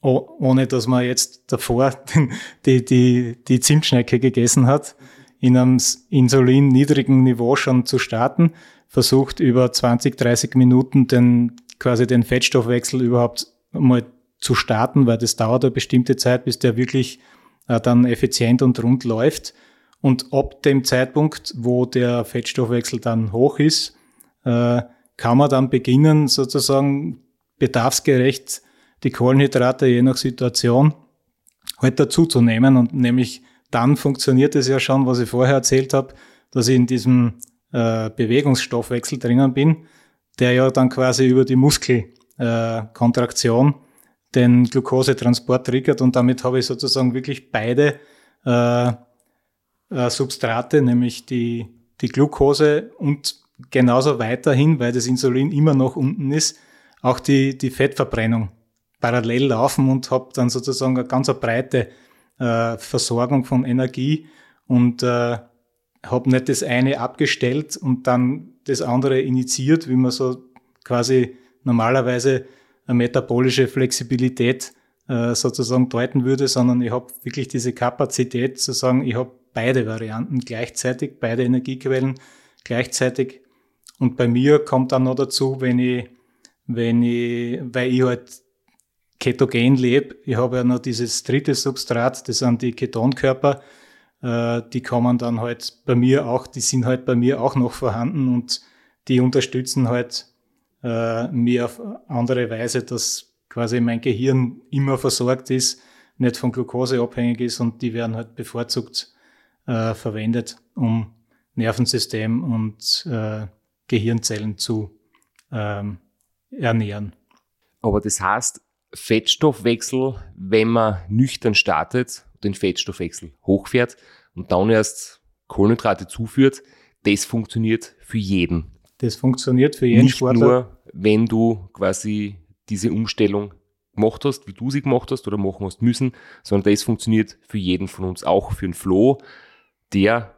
ohne dass man jetzt davor die, die, die Zimtschnecke gegessen hat, in einem Insulin niedrigen Niveau schon zu starten, versucht über 20, 30 Minuten den, quasi den Fettstoffwechsel überhaupt mal zu starten, weil das dauert eine bestimmte Zeit, bis der wirklich äh, dann effizient und rund läuft. Und ab dem Zeitpunkt, wo der Fettstoffwechsel dann hoch ist, äh, kann man dann beginnen, sozusagen bedarfsgerecht die Kohlenhydrate je nach Situation halt dazuzunehmen. Und nämlich dann funktioniert es ja schon, was ich vorher erzählt habe, dass ich in diesem äh, Bewegungsstoffwechsel drinnen bin, der ja dann quasi über die Muskelkontraktion äh, den Glukosetransport triggert und damit habe ich sozusagen wirklich beide äh, äh, Substrate, nämlich die, die Glucose und genauso weiterhin, weil das Insulin immer noch unten ist, auch die, die Fettverbrennung parallel laufen und habe dann sozusagen eine ganz breite äh, Versorgung von Energie und äh, habe nicht das eine abgestellt und dann das andere initiiert, wie man so quasi normalerweise eine metabolische Flexibilität äh, sozusagen deuten würde, sondern ich habe wirklich diese Kapazität zu sagen, ich habe beide Varianten gleichzeitig, beide Energiequellen gleichzeitig. Und bei mir kommt dann noch dazu, wenn ich, wenn ich, weil ich halt ketogen lebe, ich habe ja noch dieses dritte Substrat, das sind die Ketonkörper, äh, die kommen dann halt bei mir auch, die sind halt bei mir auch noch vorhanden und die unterstützen halt äh, mir auf andere Weise, dass quasi mein Gehirn immer versorgt ist, nicht von Glucose abhängig ist und die werden halt bevorzugt äh, verwendet, um Nervensystem und äh, Gehirnzellen zu ähm, ernähren. Aber das heißt, Fettstoffwechsel, wenn man nüchtern startet, den Fettstoffwechsel hochfährt und dann erst Kohlenhydrate zuführt, das funktioniert für jeden. Das funktioniert für jeden Nicht Sportler. nur, wenn du quasi diese Umstellung gemacht hast, wie du sie gemacht hast oder machen hast müssen, sondern das funktioniert für jeden von uns, auch für den Flo, der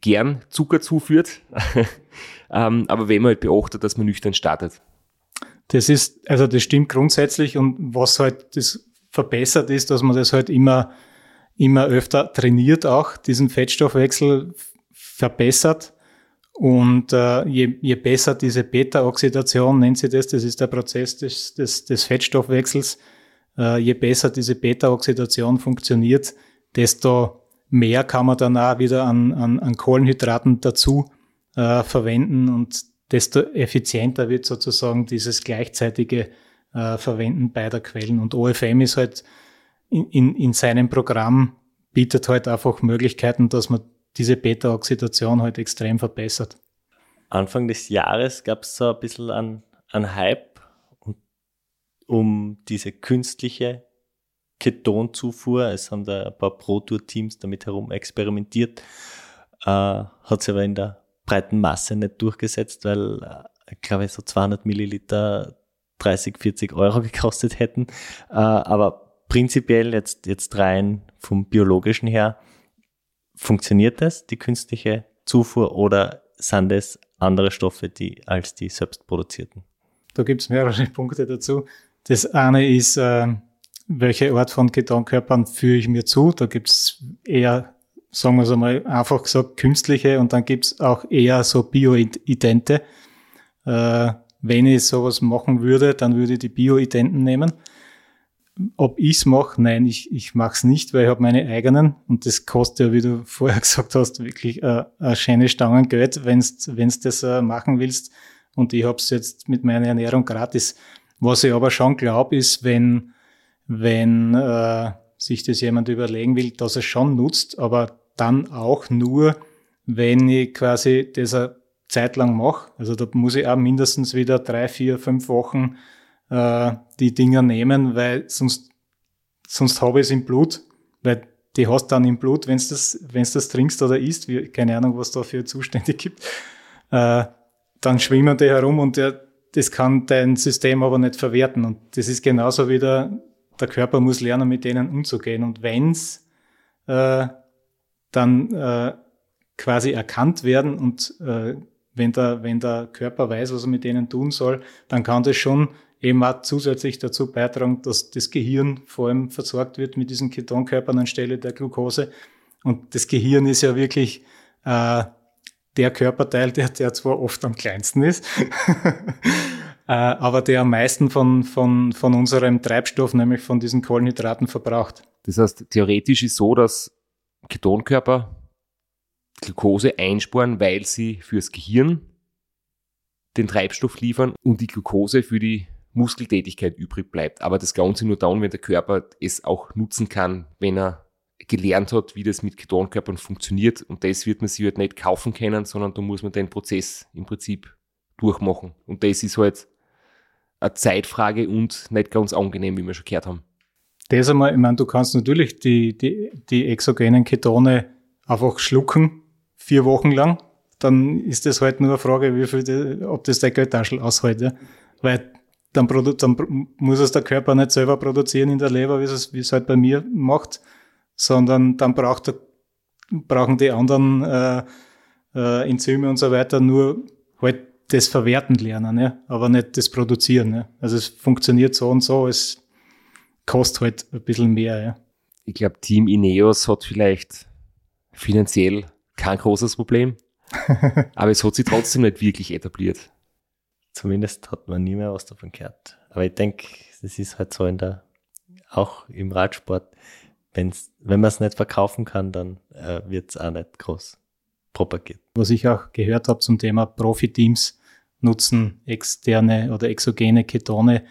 gern Zucker zuführt, ähm, aber wenn man halt beachtet, dass man nüchtern startet. Das ist, also das stimmt grundsätzlich und was halt das verbessert ist, dass man das halt immer, immer öfter trainiert auch, diesen Fettstoffwechsel verbessert. Und äh, je, je besser diese Beta-Oxidation, nennt sie das, das ist der Prozess des, des, des Fettstoffwechsels, äh, je besser diese Beta-Oxidation funktioniert, desto mehr kann man dann auch wieder an, an, an Kohlenhydraten dazu äh, verwenden. Und desto effizienter wird sozusagen dieses gleichzeitige äh, Verwenden beider Quellen. Und OFM ist halt in, in, in seinem Programm bietet halt einfach Möglichkeiten, dass man diese Beta-Oxidation halt extrem verbessert. Anfang des Jahres gab es so ein bisschen an, an Hype um, diese künstliche Ketonzufuhr. Es haben da ein paar Pro-Tour-Teams damit herum experimentiert. Äh, hat sich aber in der breiten Masse nicht durchgesetzt, weil, äh, ich glaube, so 200 Milliliter 30, 40 Euro gekostet hätten. Äh, aber prinzipiell jetzt, jetzt rein vom biologischen her, funktioniert das, die künstliche Zufuhr, oder sind es andere Stoffe die, als die selbst produzierten? Da gibt es mehrere Punkte dazu. Das eine ist, äh, welche Art von Ketonkörpern führe ich mir zu? Da gibt es eher, sagen wir es einmal, einfach gesagt, künstliche und dann gibt es auch eher so bioidente. Äh, wenn ich sowas machen würde, dann würde ich die bioidenten nehmen. Ob ich's mache? Nein, ich, ich mache es nicht, weil ich habe meine eigenen und das kostet ja, wie du vorher gesagt hast, wirklich äh, eine schöne Stangen Geld, wenn du das äh, machen willst. Und ich habe es jetzt mit meiner Ernährung gratis. Was ich aber schon glaube, ist, wenn, wenn äh, sich das jemand überlegen will, dass er schon nutzt, aber dann auch nur, wenn ich quasi das eine Zeit lang mache. Also da muss ich auch mindestens wieder drei, vier, fünf Wochen äh, die Dinger nehmen, weil sonst, sonst habe ich es im Blut, weil die hast dann im Blut, wenn du das, wenn's das trinkst oder isst, wie, keine Ahnung, was da für Zustände gibt, äh, dann schwimmen die herum und der, das kann dein System aber nicht verwerten. Und das ist genauso wieder, der Körper muss lernen, mit denen umzugehen. Und wenn's äh, dann äh, quasi erkannt werden und äh, wenn der, wenn der Körper weiß, was er mit denen tun soll, dann kann das schon eben auch zusätzlich dazu beitragen, dass das Gehirn vor allem versorgt wird mit diesen Ketonkörpern anstelle der Glucose. Und das Gehirn ist ja wirklich äh, der Körperteil, der, der zwar oft am kleinsten ist, äh, aber der am meisten von, von, von unserem Treibstoff, nämlich von diesen Kohlenhydraten, verbraucht. Das heißt, theoretisch ist so, dass Ketonkörper Glucose einsparen, weil sie fürs Gehirn den Treibstoff liefern und die Glucose für die Muskeltätigkeit übrig bleibt. Aber das Ganze nur dann, wenn der Körper es auch nutzen kann, wenn er gelernt hat, wie das mit Ketonkörpern funktioniert. Und das wird man sich halt nicht kaufen können, sondern da muss man den Prozess im Prinzip durchmachen. Und das ist halt eine Zeitfrage und nicht ganz angenehm, wie wir schon gehört haben. Das einmal, ich meine, du kannst natürlich die, die, die exogenen Ketone einfach schlucken, vier Wochen lang. Dann ist das halt nur eine Frage, wie viel, ob das der Geldtaschel aushält. Ja? Weil dann, dann muss es der Körper nicht selber produzieren in der Leber, wie es, wie es halt bei mir macht, sondern dann braucht er, brauchen die anderen äh, äh, Enzyme und so weiter nur halt das Verwerten lernen, ja? aber nicht das Produzieren. Ja? Also es funktioniert so und so, es kostet halt ein bisschen mehr. Ja? Ich glaube, Team Ineos hat vielleicht finanziell kein großes Problem, aber es hat sich trotzdem nicht wirklich etabliert. Zumindest hat man nie mehr was davon gehört. Aber ich denke, das ist halt so in der, auch im Radsport, wenn's, wenn man es nicht verkaufen kann, dann äh, wird es auch nicht groß propagiert. Was ich auch gehört habe zum Thema Profiteams nutzen externe oder exogene Ketone,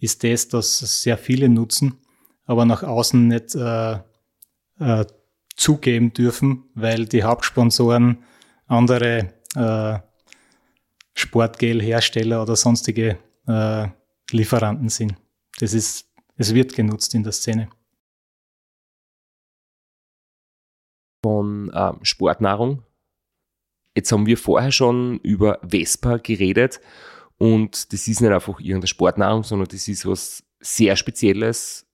ist das, dass sehr viele nutzen, aber nach außen nicht äh, äh, zugeben dürfen, weil die Hauptsponsoren andere äh, Sportgel-Hersteller oder sonstige äh, Lieferanten sind. Das ist, es wird genutzt in der Szene. Von ähm, Sportnahrung. Jetzt haben wir vorher schon über Vespa geredet und das ist nicht einfach irgendeine Sportnahrung, sondern das ist was sehr Spezielles.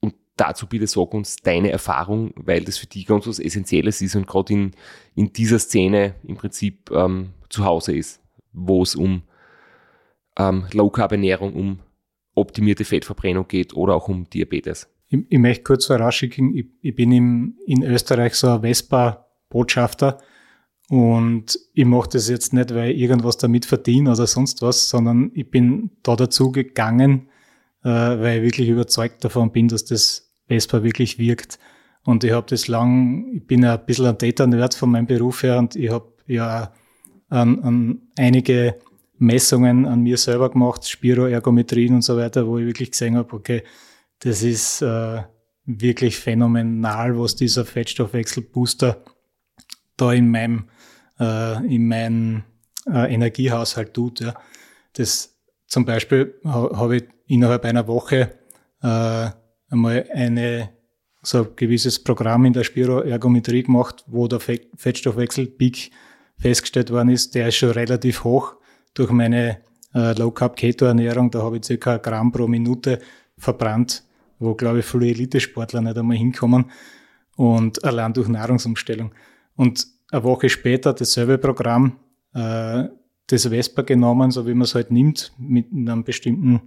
Und dazu bitte sag uns deine Erfahrung, weil das für dich ganz was Essentielles ist und gerade in, in dieser Szene im Prinzip ähm, zu Hause ist, wo es um ähm, Low-Carb-Ernährung, um optimierte Fettverbrennung geht oder auch um Diabetes. Ich, ich möchte kurz vorausschicken, ich, ich bin im, in Österreich so ein Vespa-Botschafter und ich mache das jetzt nicht, weil ich irgendwas damit verdiene oder sonst was, sondern ich bin da dazu gegangen, äh, weil ich wirklich überzeugt davon bin, dass das Vespa wirklich wirkt. Und ich habe das lang, ich bin ja ein bisschen ein Data-Nerd von meinem Beruf her und ich habe ja an, an einige Messungen an mir selber gemacht, Spiroergometrien und so weiter, wo ich wirklich gesehen habe, okay, das ist äh, wirklich phänomenal, was dieser Fettstoffwechselbooster da in meinem, äh, in meinem äh, Energiehaushalt tut. Ja. Das zum Beispiel ha, habe ich innerhalb einer Woche äh, einmal eine so ein gewisses Programm in der Spiroergometrie gemacht, wo der Fettstoffwechselpeak festgestellt worden ist, der ist schon relativ hoch durch meine äh, Low Carb Keto Ernährung. Da habe ich ein Gramm pro Minute verbrannt, wo glaube ich viele Elitesportler nicht einmal hinkommen und allein durch Nahrungsumstellung. Und eine Woche später dasselbe Programm, äh, das Vespa genommen, so wie man es halt nimmt, mit einem bestimmten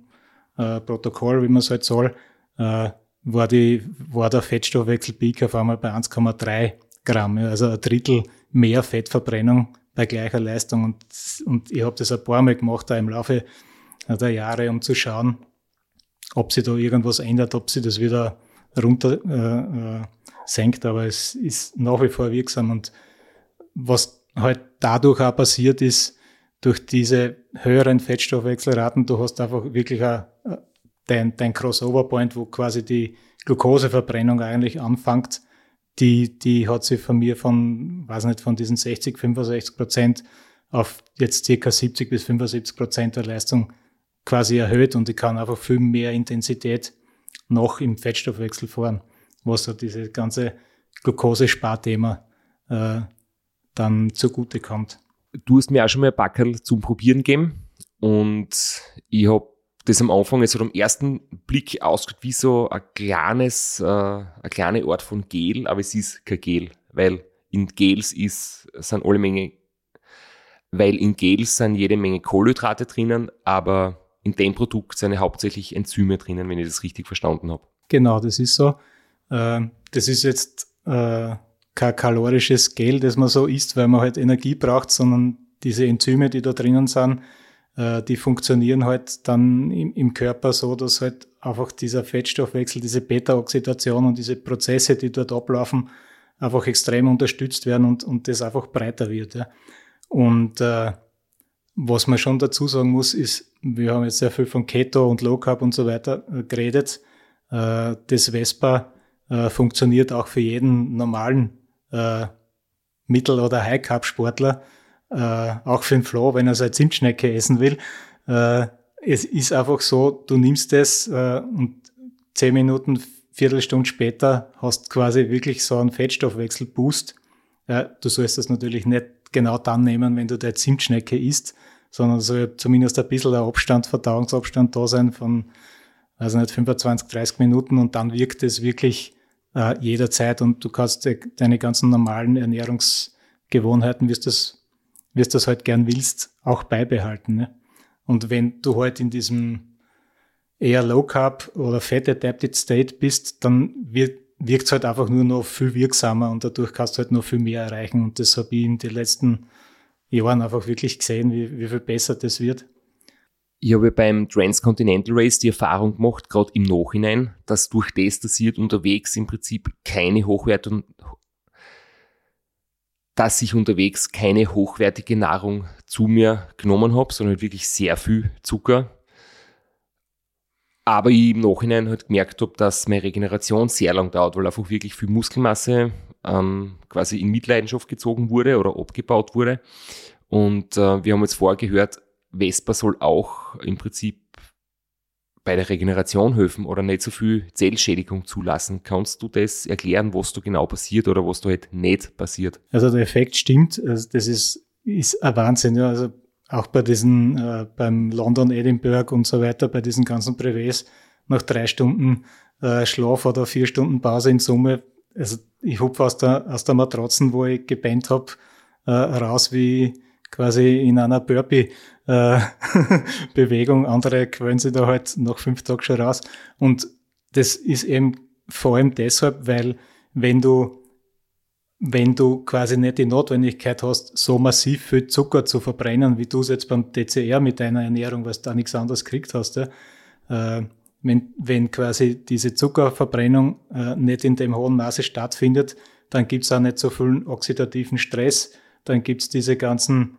äh, Protokoll, wie man es halt soll, äh, war, die, war der Fettstoffwechselpeak auf einmal bei 1,3 Gramm, also ein Drittel mehr Fettverbrennung bei gleicher Leistung. Und, und ich habe das ein paar Mal gemacht, da im Laufe der Jahre, um zu schauen, ob sich da irgendwas ändert, ob sie das wieder runter äh, äh, senkt. Aber es ist nach wie vor wirksam. Und was halt dadurch auch passiert ist, durch diese höheren Fettstoffwechselraten, du hast einfach wirklich ein, dein, dein Crossover-Point, wo quasi die Glukoseverbrennung eigentlich anfängt, die, die hat sich von mir von, weiß nicht, von diesen 60, 65 Prozent auf jetzt circa 70 bis 75 Prozent der Leistung quasi erhöht und ich kann einfach viel mehr Intensität noch im Fettstoffwechsel fahren, was so diese ganze Glukosesparthema äh, dann zugute kommt. Du hast mir auch schon mal ein Backerl zum Probieren gegeben und ich habe das am Anfang jetzt so am ersten Blick ausgeschaut wie so ein kleines, äh, eine kleine Art von Gel, aber es ist kein Gel, weil in Gels ist, sind alle Menge, weil in Gels sind jede Menge Kohlenhydrate drinnen, aber in dem Produkt sind hauptsächlich Enzyme drinnen, wenn ich das richtig verstanden habe. Genau, das ist so. Äh, das ist jetzt äh, kein kalorisches Gel, das man so isst, weil man halt Energie braucht, sondern diese Enzyme, die da drinnen sind, äh, die funktionieren halt dann im, Körper so, dass halt einfach dieser Fettstoffwechsel, diese Beta-Oxidation und diese Prozesse, die dort ablaufen, einfach extrem unterstützt werden und, und das einfach breiter wird. Ja. Und äh, was man schon dazu sagen muss, ist, wir haben jetzt sehr viel von Keto und Low Carb und so weiter äh, geredet. Äh, das Vespa äh, funktioniert auch für jeden normalen äh, Mittel- oder High-Carb-Sportler, äh, auch für den Flo, wenn er seine Zimtschnecke essen will. Äh, es ist einfach so, du nimmst es äh, und zehn Minuten, Viertelstunde später hast quasi wirklich so einen Fettstoffwechsel-Boost. Äh, du sollst das natürlich nicht genau dann nehmen, wenn du deine Zimtschnecke isst, sondern soll zumindest ein bisschen der Abstand, Verdauungsabstand da sein von, also nicht 25, 30 Minuten und dann wirkt es wirklich äh, jederzeit und du kannst deine ganzen normalen Ernährungsgewohnheiten, wirst das, wirst das halt gern willst, auch beibehalten. Ne? Und wenn du halt in diesem eher Low Carb oder Fat Adapted State bist, dann wirkt es halt einfach nur noch viel wirksamer und dadurch kannst du halt noch viel mehr erreichen. Und das habe ich in den letzten Jahren einfach wirklich gesehen, wie, wie viel besser das wird. Ich habe beim Transcontinental Race die Erfahrung gemacht, gerade im Nachhinein, dass durch das, dass ich unterwegs im Prinzip keine hochwertige, dass ich unterwegs keine hochwertige Nahrung zu mir genommen habe, sondern wirklich sehr viel Zucker, aber ich im Nachhinein halt gemerkt habe, dass meine Regeneration sehr lang dauert, weil einfach wirklich viel Muskelmasse ähm, quasi in Mitleidenschaft gezogen wurde oder abgebaut wurde. Und äh, wir haben jetzt vorher gehört, Vespa soll auch im Prinzip bei der Regeneration helfen oder nicht so viel Zellschädigung zulassen. Kannst du das erklären, was da genau passiert oder was da halt nicht passiert? Also der Effekt stimmt. Also das ist, ist ein Wahnsinn. Ja. Also auch bei diesen, äh, beim London, Edinburgh und so weiter, bei diesen ganzen Brevets, nach drei Stunden äh, Schlaf oder vier Stunden Pause in Summe, also ich hupfe aus der, aus der Matratzen, wo ich gebannt habe, äh, raus wie quasi in einer Burpee-Bewegung. Äh, Andere quälen sich da halt nach fünf Tagen schon raus. Und das ist eben vor allem deshalb, weil wenn du wenn du quasi nicht die Notwendigkeit hast, so massiv viel Zucker zu verbrennen, wie du es jetzt beim DCR mit deiner Ernährung, was du da nichts anderes gekriegt hast. Ja? Äh, wenn, wenn quasi diese Zuckerverbrennung äh, nicht in dem hohen Maße stattfindet, dann gibt es auch nicht so viel oxidativen Stress, dann gibt es diese ganzen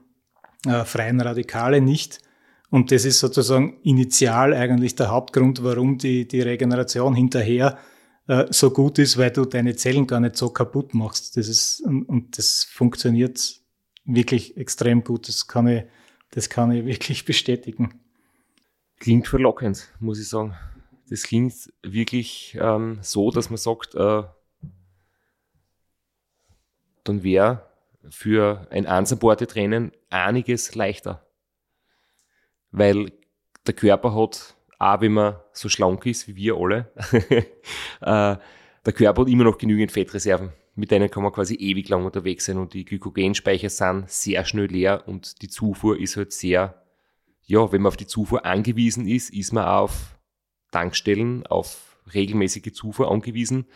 äh, freien Radikale nicht. Und das ist sozusagen initial eigentlich der Hauptgrund, warum die, die Regeneration hinterher äh, so gut ist, weil du deine Zellen gar nicht so kaputt machst. Das ist, und, und das funktioniert wirklich extrem gut. Das kann ich, das kann ich wirklich bestätigen. Klingt verlockend, muss ich sagen. Das klingt wirklich ähm, so, dass man sagt, äh, dann wäre für ein Ansupported-Rennen einiges leichter. Weil der Körper hat auch wenn man so schlank ist wie wir alle, äh, der Körper hat immer noch genügend Fettreserven. Mit denen kann man quasi ewig lang unterwegs sein und die Glykogenspeicher sind sehr schnell leer und die Zufuhr ist halt sehr, ja, wenn man auf die Zufuhr angewiesen ist, ist man auf Tankstellen, auf regelmäßige Zufuhr angewiesen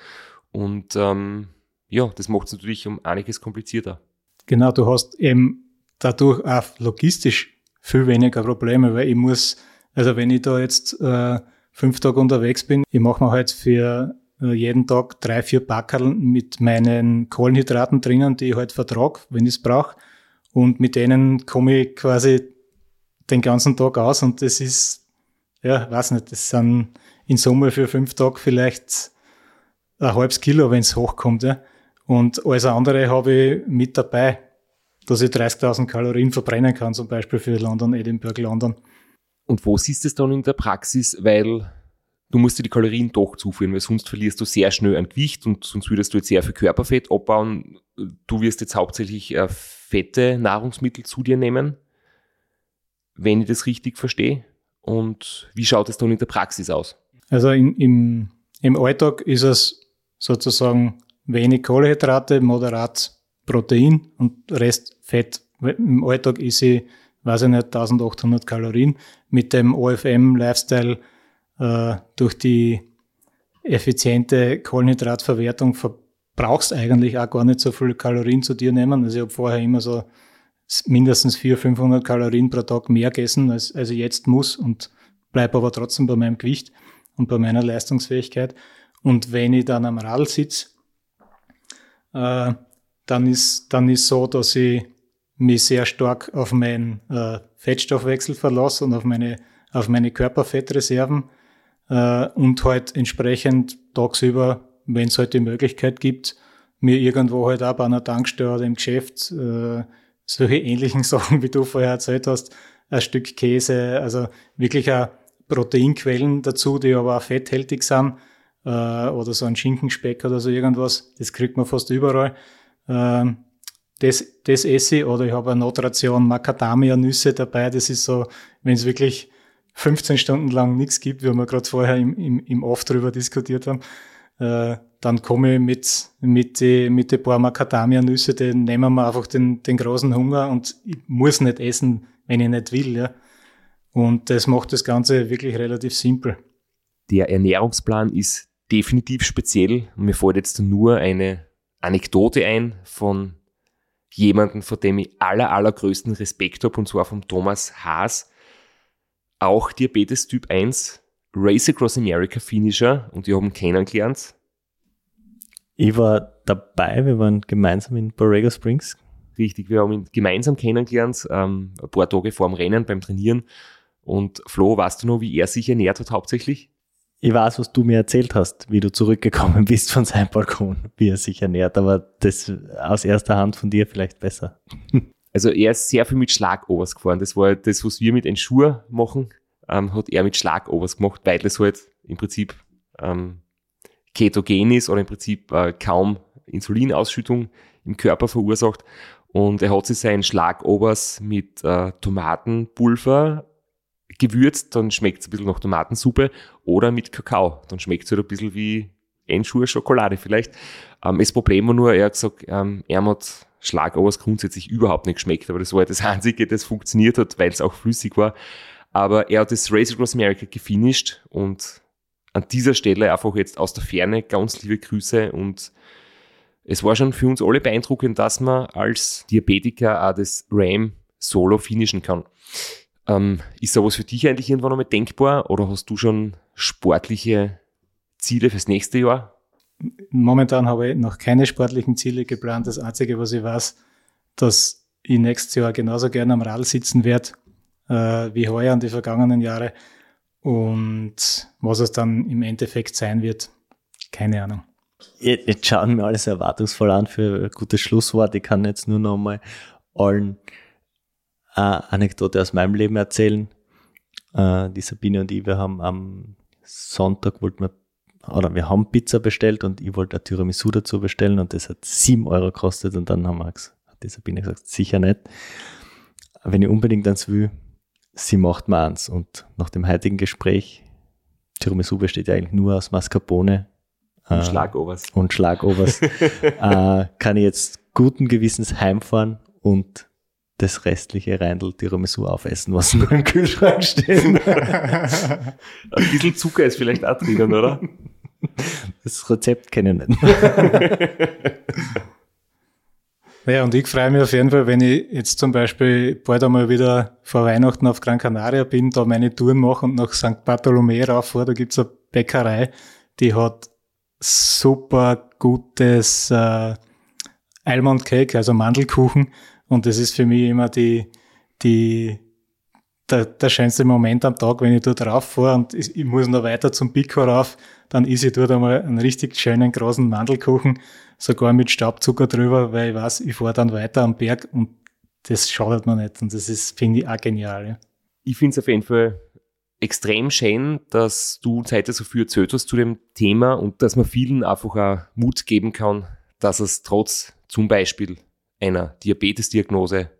und ähm, ja, das macht es natürlich um einiges komplizierter. Genau, du hast eben dadurch auch logistisch viel weniger Probleme, weil ich muss also wenn ich da jetzt äh, fünf Tage unterwegs bin, ich mache mir halt für äh, jeden Tag drei, vier Packerl mit meinen Kohlenhydraten drinnen, die ich halt vertrag, wenn ich es brauche. Und mit denen komme ich quasi den ganzen Tag aus und das ist, ja, weiß nicht, das sind in Summe für fünf Tage vielleicht ein halbes Kilo, wenn es hochkommt. Ja. Und alles andere habe ich mit dabei, dass ich 30.000 Kalorien verbrennen kann, zum Beispiel für London, Edinburgh, London. Und wo siehst du es dann in der Praxis? Weil du musst dir die Kalorien doch zuführen, weil sonst verlierst du sehr schnell an Gewicht und sonst würdest du jetzt sehr viel Körperfett abbauen. Du wirst jetzt hauptsächlich äh, fette Nahrungsmittel zu dir nehmen, wenn ich das richtig verstehe. Und wie schaut es dann in der Praxis aus? Also in, im, im Alltag ist es sozusagen wenig Kohlenhydrate, moderat Protein und Rest Fett. Im Alltag ist ich weiß ich nicht, 1800 Kalorien. Mit dem OFM-Lifestyle äh, durch die effiziente Kohlenhydratverwertung verbrauchst eigentlich auch gar nicht so viele Kalorien zu dir nehmen. Also ich habe vorher immer so mindestens 400, 500 Kalorien pro Tag mehr gegessen, als, als ich jetzt muss und bleibe aber trotzdem bei meinem Gewicht und bei meiner Leistungsfähigkeit. Und wenn ich dann am Radl sitze, äh, dann ist dann ist so, dass ich mich sehr stark auf meinen äh, Fettstoffwechsel verlasse und auf meine, auf meine Körperfettreserven äh, und halt entsprechend tagsüber, wenn es halt die Möglichkeit gibt, mir irgendwo halt auch bei einer Tankstelle oder im Geschäft äh, solche ähnlichen Sachen, wie du vorher erzählt hast, ein Stück Käse, also wirklich auch Proteinquellen dazu, die aber auch fetthältig sind, äh, oder so ein Schinkenspeck oder so irgendwas, das kriegt man fast überall. Ähm, das, das esse ich, oder ich habe eine Notration Macadamia-Nüsse dabei, das ist so, wenn es wirklich 15 Stunden lang nichts gibt, wie wir gerade vorher im, im, im Off drüber diskutiert haben, äh, dann komme ich mit, mit die, mit die paar Macadamia-Nüsse, den nehmen wir einfach den, den großen Hunger und ich muss nicht essen, wenn ich nicht will, ja. Und das macht das Ganze wirklich relativ simpel. Der Ernährungsplan ist definitiv speziell. Mir fällt jetzt nur eine Anekdote ein von jemandem, vor dem ich aller, allergrößten Respekt habe, und zwar vom Thomas Haas. Auch Diabetes Typ 1, Race Across America Finisher und die haben kennengelernt. Ich war dabei, wir waren gemeinsam in Borrego Springs. Richtig, wir haben ihn gemeinsam kennengelernt, ähm, ein paar Tage vor dem Rennen beim Trainieren. Und Flo, weißt du noch, wie er sich ernährt hat hauptsächlich? Ich weiß, was du mir erzählt hast, wie du zurückgekommen bist von seinem Balkon, wie er sich ernährt, aber das aus erster Hand von dir vielleicht besser. Also er ist sehr viel mit Schlagobers gefahren. Das war das, was wir mit Ensure machen, ähm, hat er mit Schlagobers gemacht, weil das halt im Prinzip ähm, ketogen ist oder im Prinzip äh, kaum Insulinausschüttung im Körper verursacht. Und er hat sich seinen Schlagobers mit äh, Tomatenpulver gewürzt, dann schmeckt es ein bisschen nach Tomatensuppe oder mit Kakao, dann schmeckt es halt ein bisschen wie Ensure Schokolade vielleicht. Ähm, das Problem war nur, er hat gesagt, ähm, er hat Schlagobers grundsätzlich überhaupt nicht geschmeckt, aber das war halt das Einzige, das funktioniert hat, weil es auch flüssig war. Aber er hat das Race Across America gefinisht und an dieser Stelle einfach jetzt aus der Ferne ganz liebe Grüße und es war schon für uns alle beeindruckend, dass man als Diabetiker auch das RAM solo finishen kann. Ähm, ist sowas für dich eigentlich irgendwann einmal denkbar oder hast du schon sportliche Ziele fürs nächste Jahr? Momentan habe ich noch keine sportlichen Ziele geplant. Das Einzige, was ich weiß, dass ich nächstes Jahr genauso gerne am Rad sitzen werde, äh, wie heuer und die vergangenen Jahre. Und was es dann im Endeffekt sein wird, keine Ahnung. Jetzt schauen wir alles erwartungsvoll an für ein gutes Schlusswort. Ich kann jetzt nur noch mal allen eine Anekdote aus meinem Leben erzählen. Äh, die Sabine und ich, wir haben am Sonntag wollten wir, oder wir haben Pizza bestellt und ich wollte ein Tiramisu dazu bestellen und das hat sieben Euro gekostet und dann haben wir, hat die Sabine gesagt, sicher nicht. Wenn ich unbedingt eins will, sie macht mir eins. Und nach dem heutigen Gespräch, Tiramisu besteht ja eigentlich nur aus Mascarpone. Und äh, Schlagobers. Und Schlagobers. äh, kann ich jetzt guten Gewissens heimfahren und das restliche Reindl Tiramisu aufessen, was nur im Kühlschrank steht. Ein bisschen Zucker ist vielleicht auch drinnen, oder? Das Rezept kenne ich nicht. Ja, und ich freue mich auf jeden Fall, wenn ich jetzt zum Beispiel bald einmal wieder vor Weihnachten auf Gran Canaria bin, da meine Touren mache und nach St. Bartholomä rauffahre. Da gibt's eine Bäckerei, die hat super gutes äh, Almond Cake, also Mandelkuchen. Und das ist für mich immer die, die, der, der schönste Moment am Tag, wenn ich dort rauffahre und ich, muss noch weiter zum Pico rauf, dann ist ich dort einmal einen richtig schönen großen Mandelkuchen, sogar mit Staubzucker drüber, weil ich weiß, ich fahre dann weiter am Berg und das schadet mir nicht. Und das ist, finde ich, auch genial. Ja. Ich finde es auf jeden Fall extrem schön, dass du Zeit so viel erzählt hast zu dem Thema und dass man vielen einfach auch Mut geben kann, dass es trotz zum Beispiel einer Diabetesdiagnose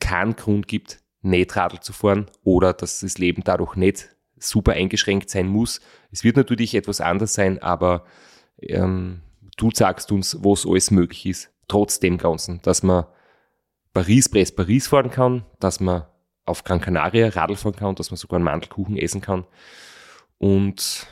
keinen Grund gibt, nicht Radl zu fahren oder dass das Leben dadurch nicht super eingeschränkt sein muss. Es wird natürlich etwas anders sein, aber ähm, du sagst uns, was alles möglich ist, trotz dem Ganzen, dass man Paris-Brest Paris fahren kann, dass man auf Gran Canaria Radl fahren kann, dass man sogar einen Mandelkuchen essen kann. Und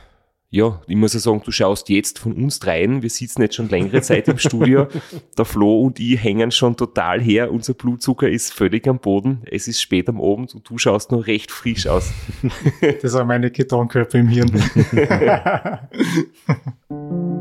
ja, ich muss ja sagen, du schaust jetzt von uns dreien, wir sitzen jetzt schon längere Zeit im Studio, der Flo und ich hängen schon total her, unser Blutzucker ist völlig am Boden, es ist spät am Abend und du schaust noch recht frisch aus. Das sind meine Ketonkörper im Hirn.